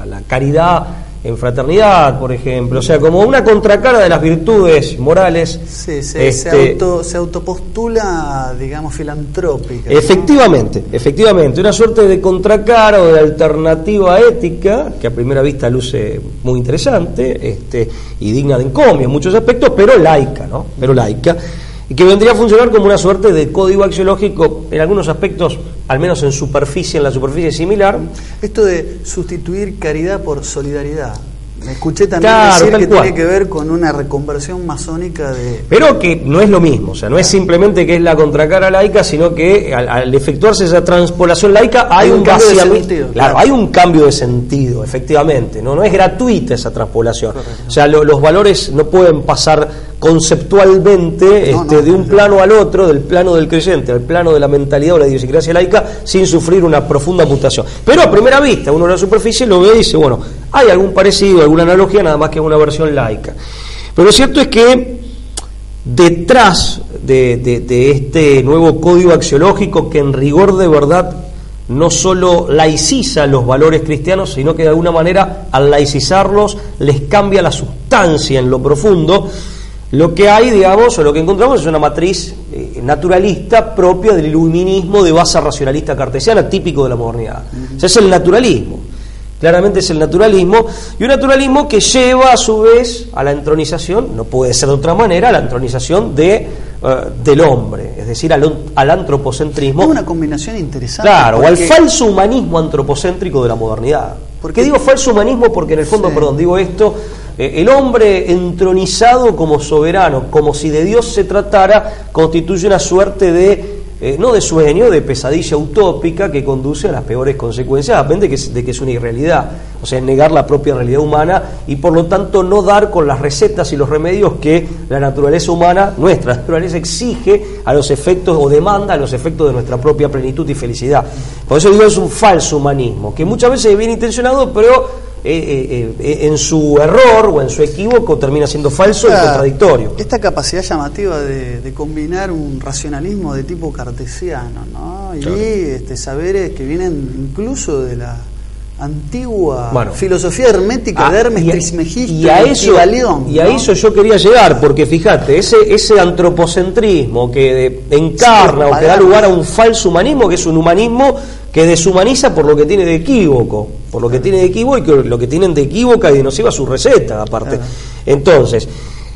la, caridad en fraternidad, por ejemplo, o sea, como una contracara de las virtudes morales. Sí, se, se, este, auto, se autopostula, digamos, filantrópica. Efectivamente, efectivamente, una suerte de contracara o de alternativa ética, que a primera vista luce muy interesante este, y digna de encomio en muchos aspectos, pero laica, ¿no? Pero laica y que vendría a funcionar como una suerte de código axiológico en algunos aspectos, al menos en superficie, en la superficie similar. Esto de sustituir caridad por solidaridad. Me escuché también decir que tiene que ver con una reconversión masónica de... Pero que no es lo mismo, o sea, no es simplemente que es la contracara laica, sino que al, efectuarse esa transpolación laica hay, un, vaciamiento. Claro, hay un cambio de sentido, efectivamente, no, no es gratuita esa transpolación. O sea, los valores no pueden pasar conceptualmente este, de un plano al otro, del plano del creyente al plano de la mentalidad o la idiosincrasia laica, sin sufrir una profunda mutación. Pero a primera vista, uno en la superficie lo ve y dice, bueno, hay algún parecido, alguna analogía, nada más que una versión laica. Pero lo cierto es que detrás de, de este nuevo código axiológico que en rigor de verdad no solo laiciza los valores cristianos, sino que de alguna manera al laicizarlos les cambia la sustancia en lo profundo, lo que hay, digamos, o lo que encontramos es una matriz eh, naturalista propia del iluminismo de base racionalista cartesiana, típico de la modernidad. O sea, es el naturalismo. Claramente es el naturalismo, y un naturalismo que lleva a su vez a la entronización, no puede ser de otra manera, a la entronización de, eh, del hombre, es decir, al, al antropocentrismo. Es una combinación interesante. Claro, o al falso humanismo antropocéntrico de la modernidad. ¿Por qué digo falso humanismo? Porque en el fondo, perdón, digo esto, el hombre entronizado como soberano, como si de Dios se tratara, constituye una suerte de, eh, no de sueño, de pesadilla utópica que conduce a las peores consecuencias, depende de que es una irrealidad, o sea, negar la propia realidad humana y por lo tanto no dar con las recetas y los remedios que la naturaleza humana, nuestra naturaleza, exige a los efectos o demanda a los efectos de nuestra propia plenitud y felicidad. Por eso digo, es un falso humanismo, que muchas veces es bien intencionado, pero eh, eh, eh, en su error o en su equívoco termina siendo falso y contradictorio. Esta capacidad llamativa de, combinar un racionalismo de tipo cartesiano ¿no? y este, saberes que vienen incluso de la antigua filosofía hermética de Hermes Trismegisto y, a eso, y a eso yo quería llegar porque fíjate ese ese antropocentrismo que encarna o que da lugar a un falso humanismo que es un humanismo que deshumaniza por lo que tiene de equívoco por lo que tiene de equívoco y que lo que tienen de equívoca y de nociva su receta aparte. Entonces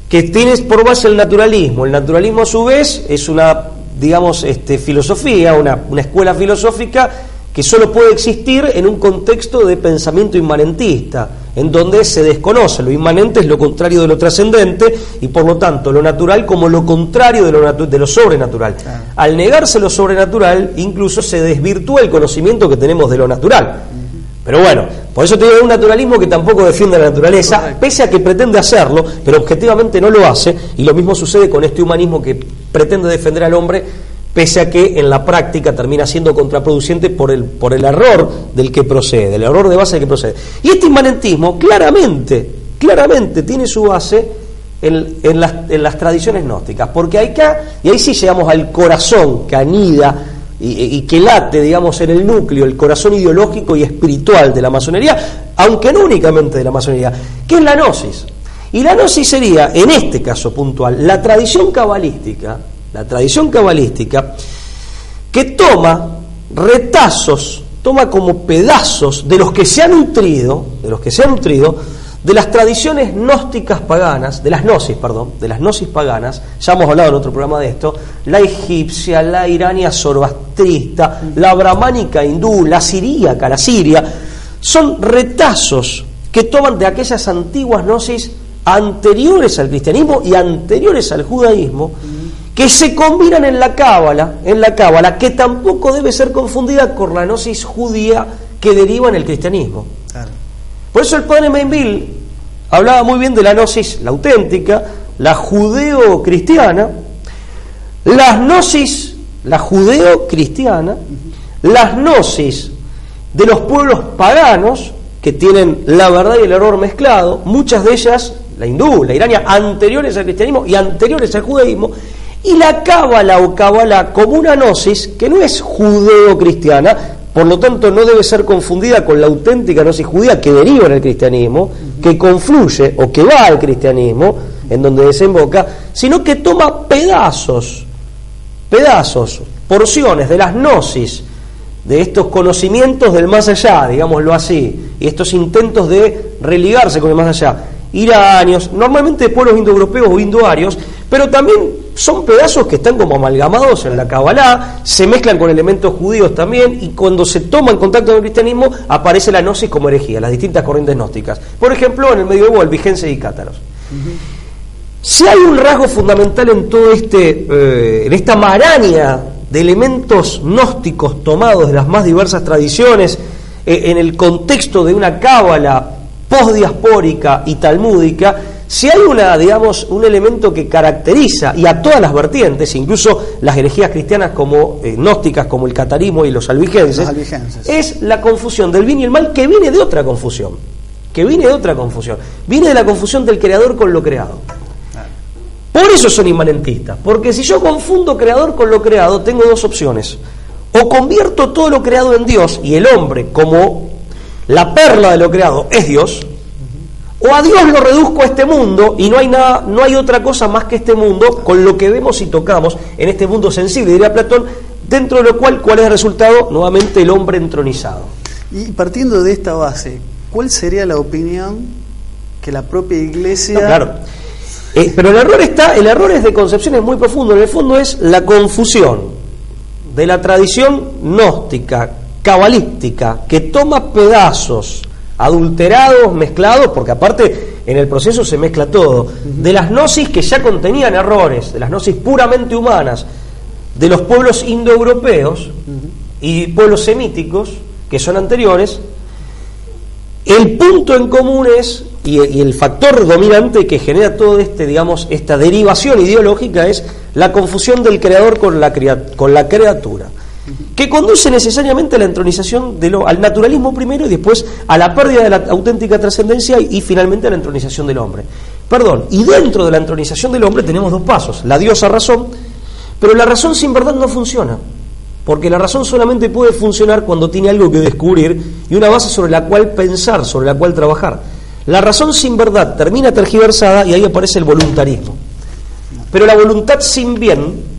que tienes por base el naturalismo. El naturalismo a su vez es una digamos este filosofía una, una escuela filosófica que solo puede existir en un contexto de pensamiento inmanentista, en donde se desconoce, lo inmanente es lo contrario de lo trascendente y por lo tanto lo natural como lo contrario de lo, de lo sobrenatural. Al negarse lo sobrenatural, incluso se desvirtúa el conocimiento que tenemos de lo natural. Pero bueno, por eso te digo un naturalismo que tampoco defiende la naturaleza, pese a que pretende hacerlo, pero objetivamente no lo hace, y lo mismo sucede con este humanismo que pretende defender al hombre pese a que en la práctica termina siendo contraproducente por el, por el error del que procede, el error de base del que procede. Y este inmanentismo claramente, claramente tiene su base en, en, las, en las, tradiciones gnósticas, porque acá, y ahí sí llegamos al corazón que anida y, y, que late, digamos, en el núcleo, el corazón ideológico y espiritual de la masonería, aunque no únicamente de la masonería, que es la gnosis. Y la gnosis sería, en este caso puntual, la tradición cabalística, la tradición cabalística, que toma retazos, toma como pedazos de los que se han nutrido, de los que se han nutrido, de las tradiciones gnósticas paganas, de las gnosis, perdón, de las gnosis paganas, ya hemos hablado en otro programa de esto, la egipcia, la irania zoroastrista, la brahmánica hindú, la siríaca, la siria, son retazos que toman de aquellas antiguas gnosis anteriores al cristianismo y anteriores al judaísmo, que se combinan en la cábala, en la cábala, que tampoco debe ser confundida con la gnosis judía que deriva en el cristianismo. Por eso el padre Mainville hablaba muy bien de la gnosis, la auténtica, la judeo-cristiana, las gnosis, la judeo-cristiana, las gnosis de los pueblos paganos, que tienen la verdad y el error mezclado, muchas de ellas, la hindú, la irania, anteriores al cristianismo y anteriores al judaísmo, y la cábala o cábala como una gnosis que no es judeo-cristiana, por lo tanto no debe ser confundida con la auténtica gnosis judía que deriva en el cristianismo, que confluye o que va al cristianismo, en donde desemboca, sino que toma pedazos, pedazos, porciones de las gnosis, de estos conocimientos del más allá, digámoslo así, y estos intentos de religarse con el más allá, iranios, normalmente de pueblos indoeuropeos o indoarios, pero también son pedazos que están como amalgamados en la Kabbalah, se mezclan con elementos judíos también, y cuando se toma en contacto con el cristianismo, aparece la gnosis como herejía, las distintas corrientes gnósticas. Por ejemplo, en el medioevo, Vigense y Cátaros. Si hay un rasgo fundamental en todo este, eh, en esta maraña de elementos gnósticos tomados de las más diversas tradiciones, eh, en el contexto de una cábala postdiaspórica y talmúdica, si hay una, digamos, un elemento que caracteriza y a todas las vertientes, incluso las herejías cristianas como eh, gnósticas, como el catarismo y los albigenses, es la confusión del bien y el mal que viene de otra confusión, que viene de otra confusión, viene de la confusión del creador con lo creado. Por eso son inmanentistas, porque si yo confundo creador con lo creado, tengo dos opciones. O convierto todo lo creado en Dios y el hombre como la perla de lo creado es Dios, O a Dios lo reduzco a este mundo y no hay nada, no hay otra cosa más que este mundo con lo que vemos y tocamos en este mundo sensible, diría Platón, dentro de lo cual, ¿cuál es el resultado? Nuevamente el hombre entronizado. Y partiendo de esta base, ¿cuál sería la opinión que la propia iglesia... claro. Eh, pero el error está, el error es de concepción es muy profundo, en el fondo es la confusión de la tradición gnóstica, cabalística, que toma pedazos adulterados, mezclados, porque aparte en el proceso se mezcla todo, de las gnosis que ya contenían errores, de las gnosis puramente humanas, de los pueblos indoeuropeos y pueblos semíticos, que son anteriores, el punto en común es, y, el factor dominante que genera todo este, digamos, esta derivación ideológica es la confusión del creador con la, con la criatura que conduce necesariamente a la entronización de lo, al naturalismo primero y después a la pérdida de la auténtica trascendencia y, finalmente a la entronización del hombre. Perdón, y dentro de la entronización del hombre tenemos dos pasos, la diosa razón, pero la razón sin verdad no funciona, porque la razón solamente puede funcionar cuando tiene algo que descubrir y una base sobre la cual pensar, sobre la cual trabajar. La razón sin verdad termina tergiversada y ahí aparece el voluntarismo. Pero la voluntad sin bien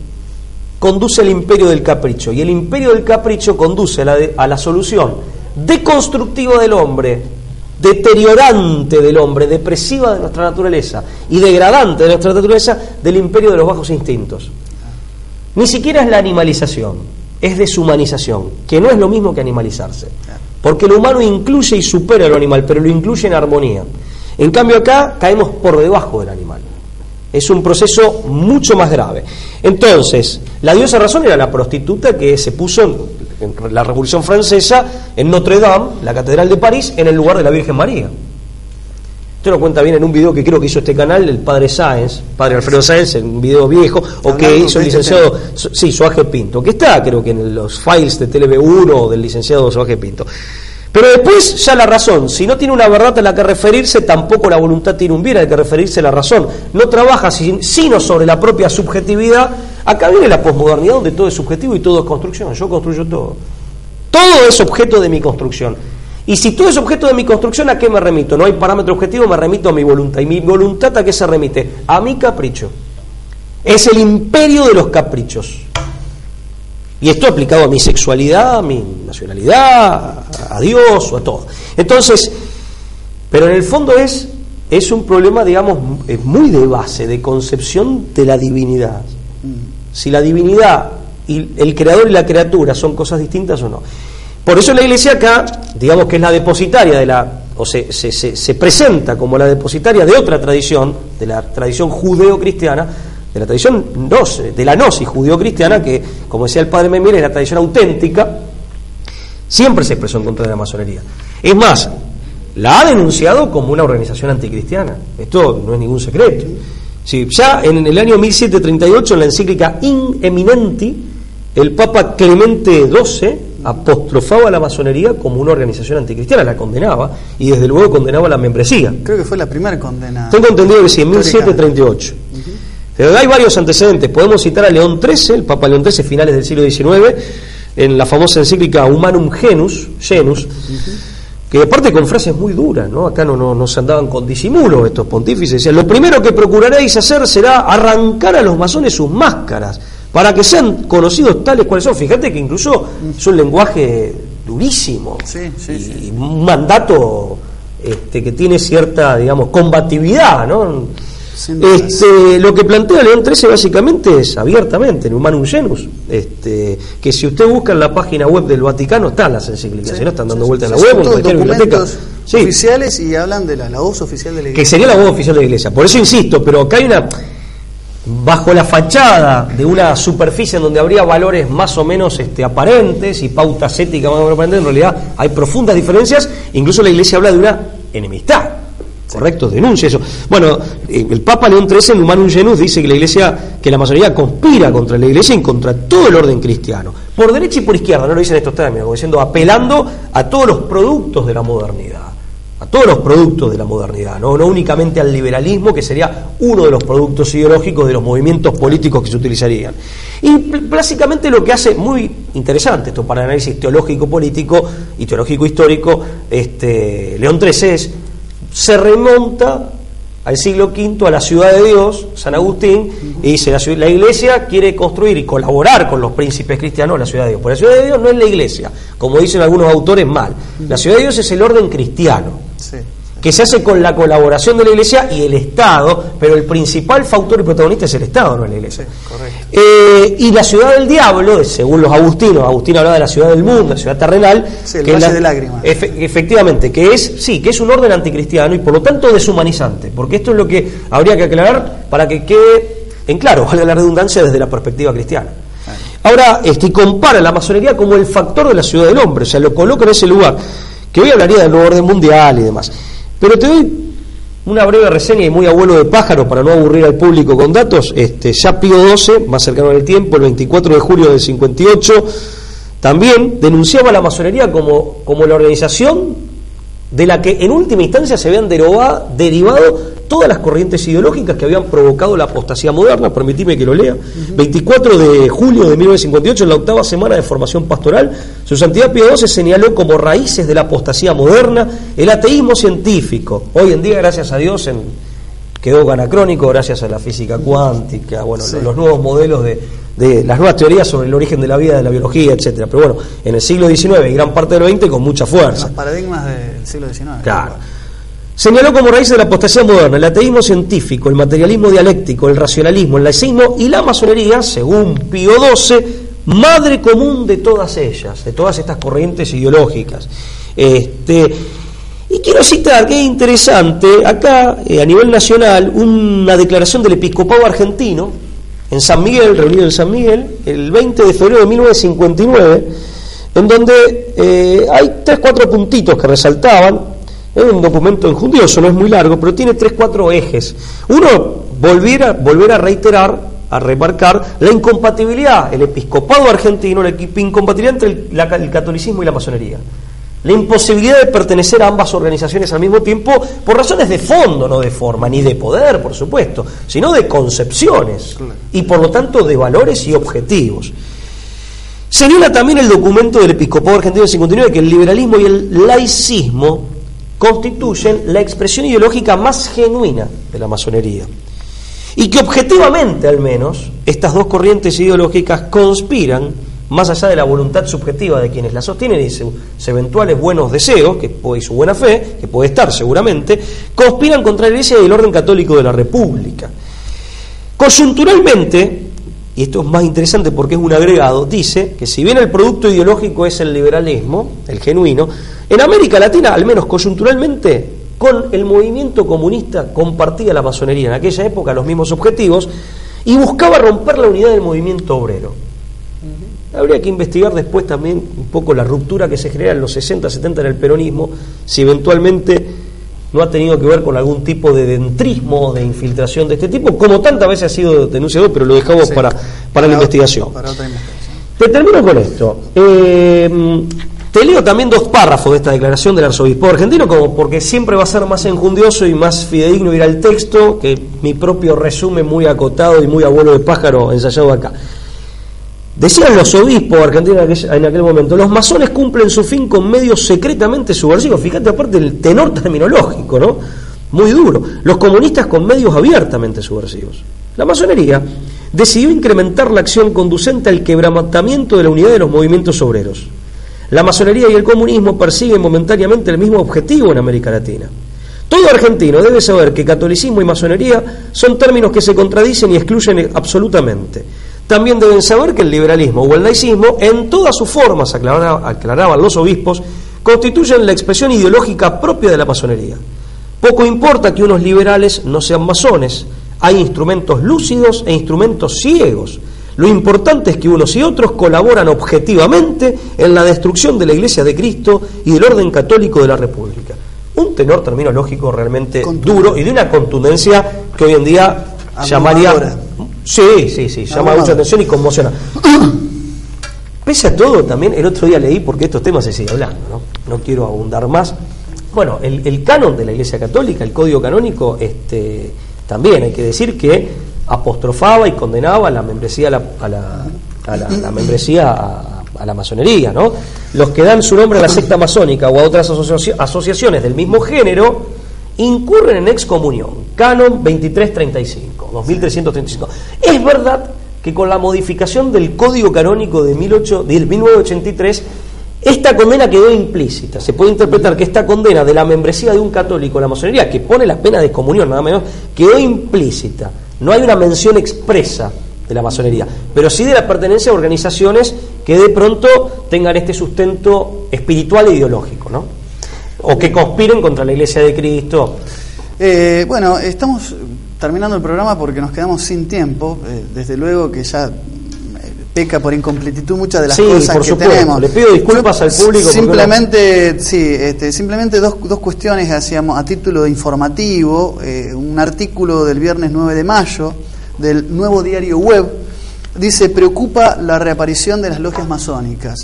conduce al imperio del capricho. Y el imperio del capricho conduce a la, a la solución deconstructiva del hombre, deteriorante del hombre, depresiva de nuestra naturaleza y degradante de nuestra naturaleza del imperio de los bajos instintos. Ni siquiera es la animalización, es deshumanización, que no es lo mismo que animalizarse. Porque lo humano incluye y supera lo animal, pero lo incluye en armonía. En cambio acá caemos por debajo del animal. Es un proceso mucho más grave. Entonces, la diosa razón era la prostituta que se puso en, la Revolución Francesa en Notre Dame, la Catedral de París, en el lugar de la Virgen María. Usted lo cuenta bien en un video que creo que hizo este canal el padre Sáenz, padre Alfredo Sáenz, en un video viejo, o que hizo el este licenciado, sí, Soaje Pinto, que está creo que en los files de TV1 del licenciado Soaje Pinto. Pero después ya la razón, si no tiene una verdad a la que referirse, tampoco la voluntad tiene un bien al que referirse la razón. No trabaja sino sobre la propia subjetividad. Acá viene la posmodernidad donde todo es subjetivo y todo es construcción. Yo construyo todo. Todo es objeto de mi construcción. Y si todo es objeto de mi construcción, ¿a qué me remito? No hay parámetro objetivo, me remito a mi voluntad. ¿Y mi voluntad a qué se remite? A mi capricho. Es el imperio de los caprichos. Y esto aplicado a mi sexualidad, a mi nacionalidad, a Dios o a todo. Entonces, pero en el fondo es, es un problema, digamos, muy de base, de concepción de la divinidad. Si la divinidad y el creador y la criatura son cosas distintas o no. Por eso la iglesia acá, digamos que es la depositaria de la, o se, se, se presenta como la depositaria de otra tradición, de la tradición judeo-cristiana, de la tradición de la gnosis judío-cristiana, que, como decía el padre Memir, es la tradición auténtica, siempre se expresó en contra de la masonería. Es más, la ha denunciado como una organización anticristiana. Esto no es ningún secreto. Sí, ya en el año 1738, en la encíclica In Eminenti, el Papa Clemente XII apostrofaba a la masonería como una organización anticristiana, la condenaba y desde luego condenaba la membresía. Creo que fue la primera condena. Tengo entendido que sí, en 1738. Pero hay varios antecedentes. Podemos citar a León XIII, el Papa León XIII, finales del siglo XIX, en la famosa encíclica Humanum Genus, Genus que aparte con frases muy duras, ¿no? Acá no, no, se andaban con disimulo estos pontífices. Decían, lo primero que procuraréis hacer será arrancar a los masones sus máscaras, para que sean conocidos tales cuales son. Fíjate que incluso es un lenguaje durísimo y un mandato este, que tiene cierta, digamos, combatividad, ¿no? Este, lo que plantea León XIII básicamente es abiertamente, en Humanum Genus, este, que si usted busca en la página web del Vaticano están las encíclicas, si no están dando vueltas en la web, en cualquier biblioteca. oficiales y hablan de la, voz oficial de la Iglesia. Que sería la voz oficial de la Iglesia. Por eso insisto, pero acá hay una bajo la fachada de una superficie en donde habría valores más o menos este, aparentes y pautas éticas más o menos aparentes, en realidad hay profundas diferencias, incluso la Iglesia habla de una enemistad ¿correcto? Denuncia eso. Bueno, eh, el Papa León XIII en Humanum Genus dice que la Iglesia, que la masonería conspira contra la Iglesia y contra todo el orden cristiano, por derecha y por izquierda, no lo dicen estos términos, como diciendo, apelando a todos los productos de la modernidad, a todos los productos de la modernidad, no, no únicamente al liberalismo, que sería uno de los productos ideológicos de los movimientos políticos que se utilizarían. Y básicamente lo que hace muy interesante esto para análisis teológico político y teológico histórico, este, León XIII es se remonta al siglo V, a la ciudad de Dios, San Agustín, y dice, la, la iglesia quiere construir y colaborar con los príncipes cristianos la ciudad de Dios. Pero la ciudad de Dios no es la iglesia, como dicen algunos autores mal. La ciudad de Dios es el orden cristiano. Que se hace con la colaboración de la iglesia y el Estado, pero el principal factor y protagonista es el Estado, no es la iglesia. correcto. Eh, y la ciudad del diablo, según los agustinos, Agustín hablaba de la ciudad del mundo, la ciudad terrenal, Sí, el que es valle la- de lágrimas. Efe- efectivamente, que es, sí, que es un orden anticristiano y por lo tanto deshumanizante, porque esto es lo que habría que aclarar para que quede en claro, valga la redundancia, desde la perspectiva cristiana. Ahora, este, compara la masonería como el factor de la ciudad del hombre, o sea, lo coloca en ese lugar, que hoy hablaría del nuevo orden mundial y demás. Pero te doy una breve reseña y muy abuelo de pájaro para no aburrir al público con datos. Este, ya Pío XII, más cercano el tiempo, el 24 de julio del 58, también denunciaba la masonería como, como la organización de la que en última instancia se habían derivado todas las corrientes ideológicas que habían provocado la apostasía moderna, permitime que lo lea. 24 de julio de 1958, en la octava semana de formación pastoral, su santidad Pío XII señaló como raíces de la apostasía moderna el ateísmo científico. Hoy en día, gracias a Dios, en, quedó anacrónico gracias a la física cuántica, bueno, Sí. los, los nuevos modelos de, de las nuevas teorías sobre el origen de la vida, de la biología, etcétera. Pero bueno, en el siglo XIX y gran parte del XX con mucha fuerza. Los paradigmas del siglo XIX. Claro. Señaló como raíz de la apostasía moderna el ateísmo científico, el materialismo dialéctico, el racionalismo, el laicismo y la masonería, según Pío XII, madre común de todas ellas, de todas estas corrientes ideológicas. Este, quiero citar, que es interesante, acá eh, a nivel nacional, una declaración del episcopado argentino en San Miguel, reunido en San Miguel, el 20 de febrero de 1959, en donde eh, hay tres, cuatro puntitos que resaltaban. Es un documento enjundioso, no es muy largo, pero tiene tres, cuatro ejes. Uno, volver a, volver a reiterar, a remarcar la incompatibilidad, el episcopado argentino, la incompatibilidad entre el, catolicismo y la masonería. La imposibilidad de pertenecer a ambas organizaciones al mismo tiempo por razones de fondo, no de forma, ni de poder, por supuesto, sino de concepciones y por lo tanto de valores y objetivos. Señala también el documento del Episcopado Argentino del 59 que el liberalismo y el laicismo constituyen la expresión ideológica más genuina de la masonería. Y que objetivamente, al menos, estas dos corrientes ideológicas conspiran, más allá de la voluntad subjetiva de quienes la sostienen y sus eventuales buenos deseos, que y su buena fe, que puede estar seguramente, conspiran contra la Iglesia y el orden católico de la República. Coyunturalmente, y esto es más interesante porque es un agregado, dice que si bien el producto ideológico es el liberalismo, el genuino, en América Latina, al menos coyunturalmente, con el movimiento comunista compartía la masonería en aquella época los mismos objetivos y buscaba romper la unidad del movimiento obrero. Habría que investigar después también un poco la ruptura que se genera en los 60, 70 en el peronismo, si eventualmente no ha tenido que ver con algún tipo de dentrismo, de infiltración de este tipo, como tantas veces ha sido denunciado, pero lo dejamos Sí. para, para la investigación. Para otra investigación. Te termino con esto. Eh, te leo también dos párrafos de esta declaración del arzobispo argentino, como porque siempre va a ser más enjundioso y más fidedigno ir al texto que mi propio resumen muy acotado y muy abuelo de pájaro ensayado acá. Decían los obispos argentinos en aquel, en aquel momento, los masones cumplen su fin con medios secretamente subversivos. Fíjate aparte el tenor terminológico, ¿no? Muy duro. Los comunistas con medios abiertamente subversivos. La masonería decidió incrementar la acción conducente al quebrantamiento de la unidad de los movimientos obreros. La masonería y el comunismo persiguen momentáneamente el mismo objetivo en América Latina. Todo argentino debe saber que catolicismo y masonería son términos que se contradicen y excluyen absolutamente. También deben saber que el liberalismo o el laicismo, en todas sus formas, aclaraba- aclaraban los obispos, constituyen la expresión ideológica propia de la masonería. Poco importa que unos liberales no sean masones, hay instrumentos lúcidos e instrumentos ciegos. Lo importante es que unos y otros colaboran objetivamente en la destrucción de la Iglesia de Cristo y del orden católico de la República. Un tenor terminológico realmente Contundente. duro y de una contundencia que hoy en día llamaría... Sí, sí, sí, llama Abrumadora. mucha atención y conmociona. Pese a todo, también el otro día leí, porque estos temas se sigue hablando, ¿no? No quiero abundar más. Bueno, el, el canon de la Iglesia Católica, el código canónico, este, también hay que decir que apostrofaba y condenaba la membresía a la, a la, a la- la membresía a, a la masonería, ¿no? Los que dan su nombre a la secta masónica o a otras asoci- asociaciones del mismo género incurren en excomunión. Canon 2335, 2335. Es verdad que con la modificación del Código Canónico de, 18, de 1983, esta condena quedó implícita. Se puede interpretar que esta condena de la membresía de un católico a la masonería, que pone la pena de excomunión nada menos, quedó implícita. No hay una mención expresa de la masonería, pero sí de la pertenencia a organizaciones que de pronto tengan este sustento espiritual e ideológico, ¿no? O que conspiren contra la Iglesia de Cristo. Eh, bueno, estamos terminando el programa porque nos quedamos sin tiempo. Eh, desde luego que ya eh, peca por incompletitud muchas de las cosas que tenemos. Le pido disculpas al público. Simplemente, sí, este, simplemente dos, dos cuestiones hacíamos a título informativo. un artículo del viernes 9 de mayo del nuevo diario web dice, preocupa la reaparición de las logias masónicas.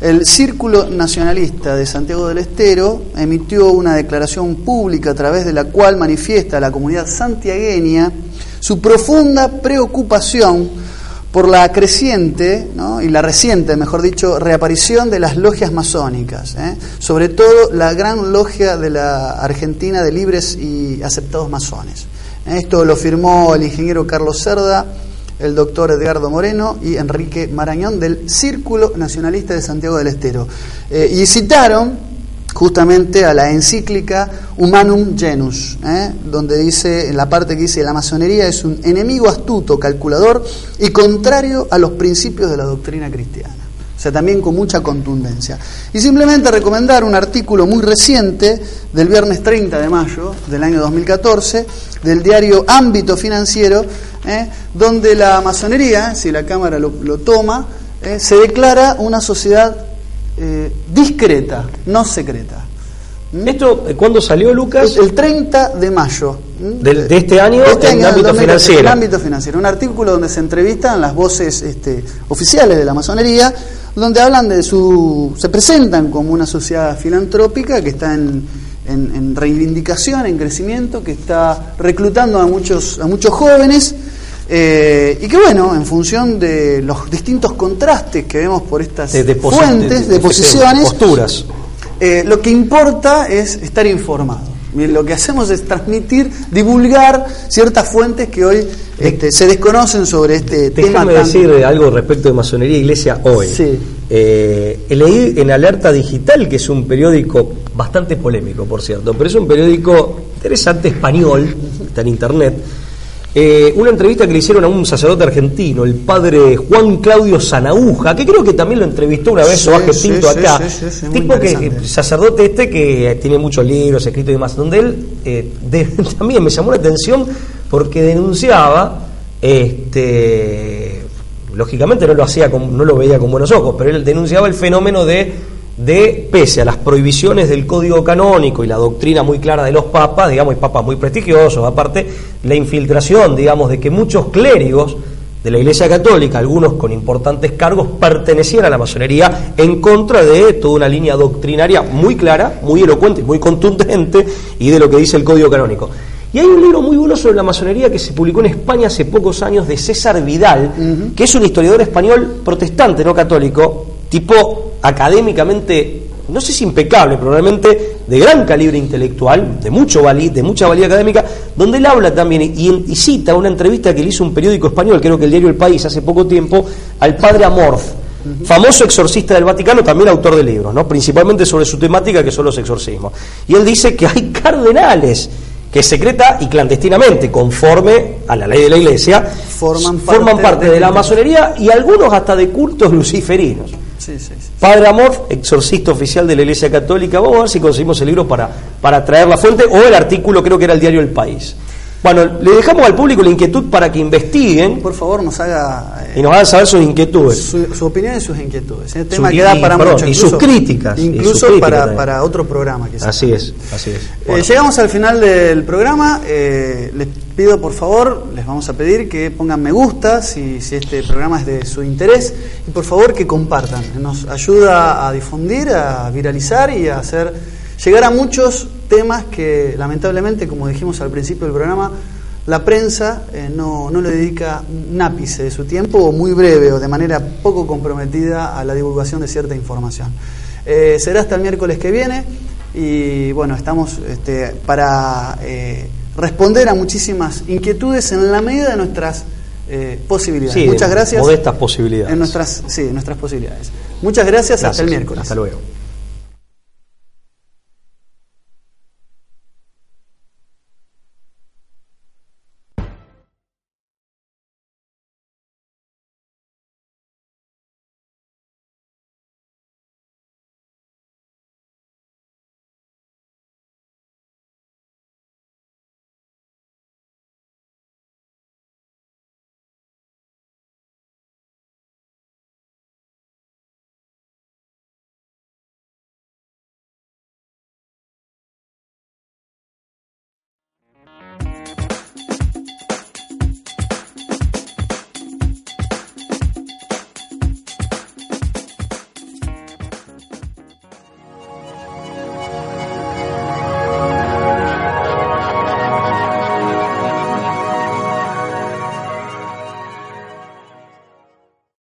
El Círculo Nacionalista de Santiago del Estero emitió una declaración pública a través de la cual manifiesta a la comunidad santiagueña su profunda preocupación por la creciente y la reciente, mejor dicho, reaparición de las logias masónicas, ¿eh? sobre todo la gran logia de la Argentina de libres y aceptados masones. Esto lo firmó el ingeniero Carlos Cerda, el doctor Edgardo Moreno y Enrique Marañón del Círculo Nacionalista de Santiago del Estero. Eh, y citaron justamente a la encíclica Humanum Genus, eh, donde dice, en la parte que dice, la masonería es un enemigo astuto, calculador y contrario a los principios de la doctrina cristiana. O sea, también con mucha contundencia. Y simplemente recomendar un artículo muy reciente del viernes 30 de mayo del año 2014 del diario Ámbito Financiero, ¿eh? donde la masonería, si la Cámara lo, toma, ¿eh? se declara una sociedad eh, discreta, no secreta. ¿Mm? ¿Esto cuándo salió, Lucas? El 30 de mayo. ¿Mm? De, este año, este en ámbito financiero. En ámbito financiero. Un artículo donde se entrevistan las voces este, oficiales de la masonería, donde hablan de su. se presentan como una sociedad filantrópica que está en en, reivindicación, en crecimiento, que está reclutando a muchos, a muchos jóvenes. Eh, y que bueno, en función de los distintos contrastes que vemos por estas fuentes, de, posiciones, posturas, eh, lo que importa es estar informado. Lo que hacemos es transmitir, divulgar ciertas fuentes que hoy este, se desconocen sobre este tema. Déjame decir algo respecto de masonería iglesia hoy. Sí. Eh, leí en Alerta Digital, que es un periódico bastante polémico, por cierto, pero es un periódico interesante español, está en internet. Eh, una entrevista que le hicieron a un sacerdote argentino, el padre Juan Claudio Zanauja, que creo que también lo entrevistó una vez o Soaje Pinto acá. tipo que sacerdote este que tiene muchos libros escritos y demás, donde él eh, también me llamó la atención porque denunciaba este lógicamente no lo hacía no lo veía con buenos ojos, pero él denunciaba el fenómeno de de, pese a las prohibiciones del código canónico y la doctrina muy clara de los papas, digamos, y papas muy prestigiosos, aparte, la infiltración, digamos, de que muchos clérigos de la Iglesia Católica, algunos con importantes cargos, pertenecían a la masonería en contra de toda una línea doctrinaria muy clara, muy elocuente, muy contundente y de lo que dice el código canónico. Y hay un libro muy bueno sobre la masonería que se publicó en España hace pocos años de César Vidal, que es un historiador español protestante, no católico, tipo académicamente, no sé si impecable, probablemente de gran calibre intelectual, de, mucho de mucha valía académica, donde él habla también y, cita una entrevista que le hizo un periódico español, creo que el diario El País, hace poco tiempo, al padre Amorf, famoso exorcista del Vaticano, también autor de libros, ¿no? principalmente sobre su temática que son los exorcismos. Y él dice que hay cardenales que secreta y clandestinamente, conforme a la ley de la Iglesia, forman parte, de la masonería y algunos hasta de cultos luciferinos. Padre Amor, exorcista oficial de la Iglesia Católica. Vamos a ver si conseguimos el libro para, para traer la fuente o el artículo, creo que era el diario El País. Bueno, le dejamos al público la inquietud para que investiguen. Por favor, nos haga. y nos hagan saber sus inquietudes. Su, opinión y sus inquietudes. El tema queda para mucho, Y sus críticas. Incluso para, para, otro programa. Así es, así es. Eh, llegamos al final del programa. Eh, les pido, por favor, les vamos a pedir que pongan me gusta si, este programa es de su interés. Y por favor, que compartan. Nos ayuda a difundir, a viralizar y a hacer llegar a muchos temas que lamentablemente, como dijimos al principio del programa, la prensa eh, no, no, le dedica un ápice de su tiempo o muy breve o de manera poco comprometida a la divulgación de cierta información. Eh, será hasta el miércoles que viene. y bueno, estamos este, para eh, responder a muchísimas inquietudes en la medida de nuestras eh, posibilidades. Muchas gracias. Modestas posibilidades. En nuestras, sí, en nuestras posibilidades. Muchas gracias, hasta el miércoles. Hasta luego.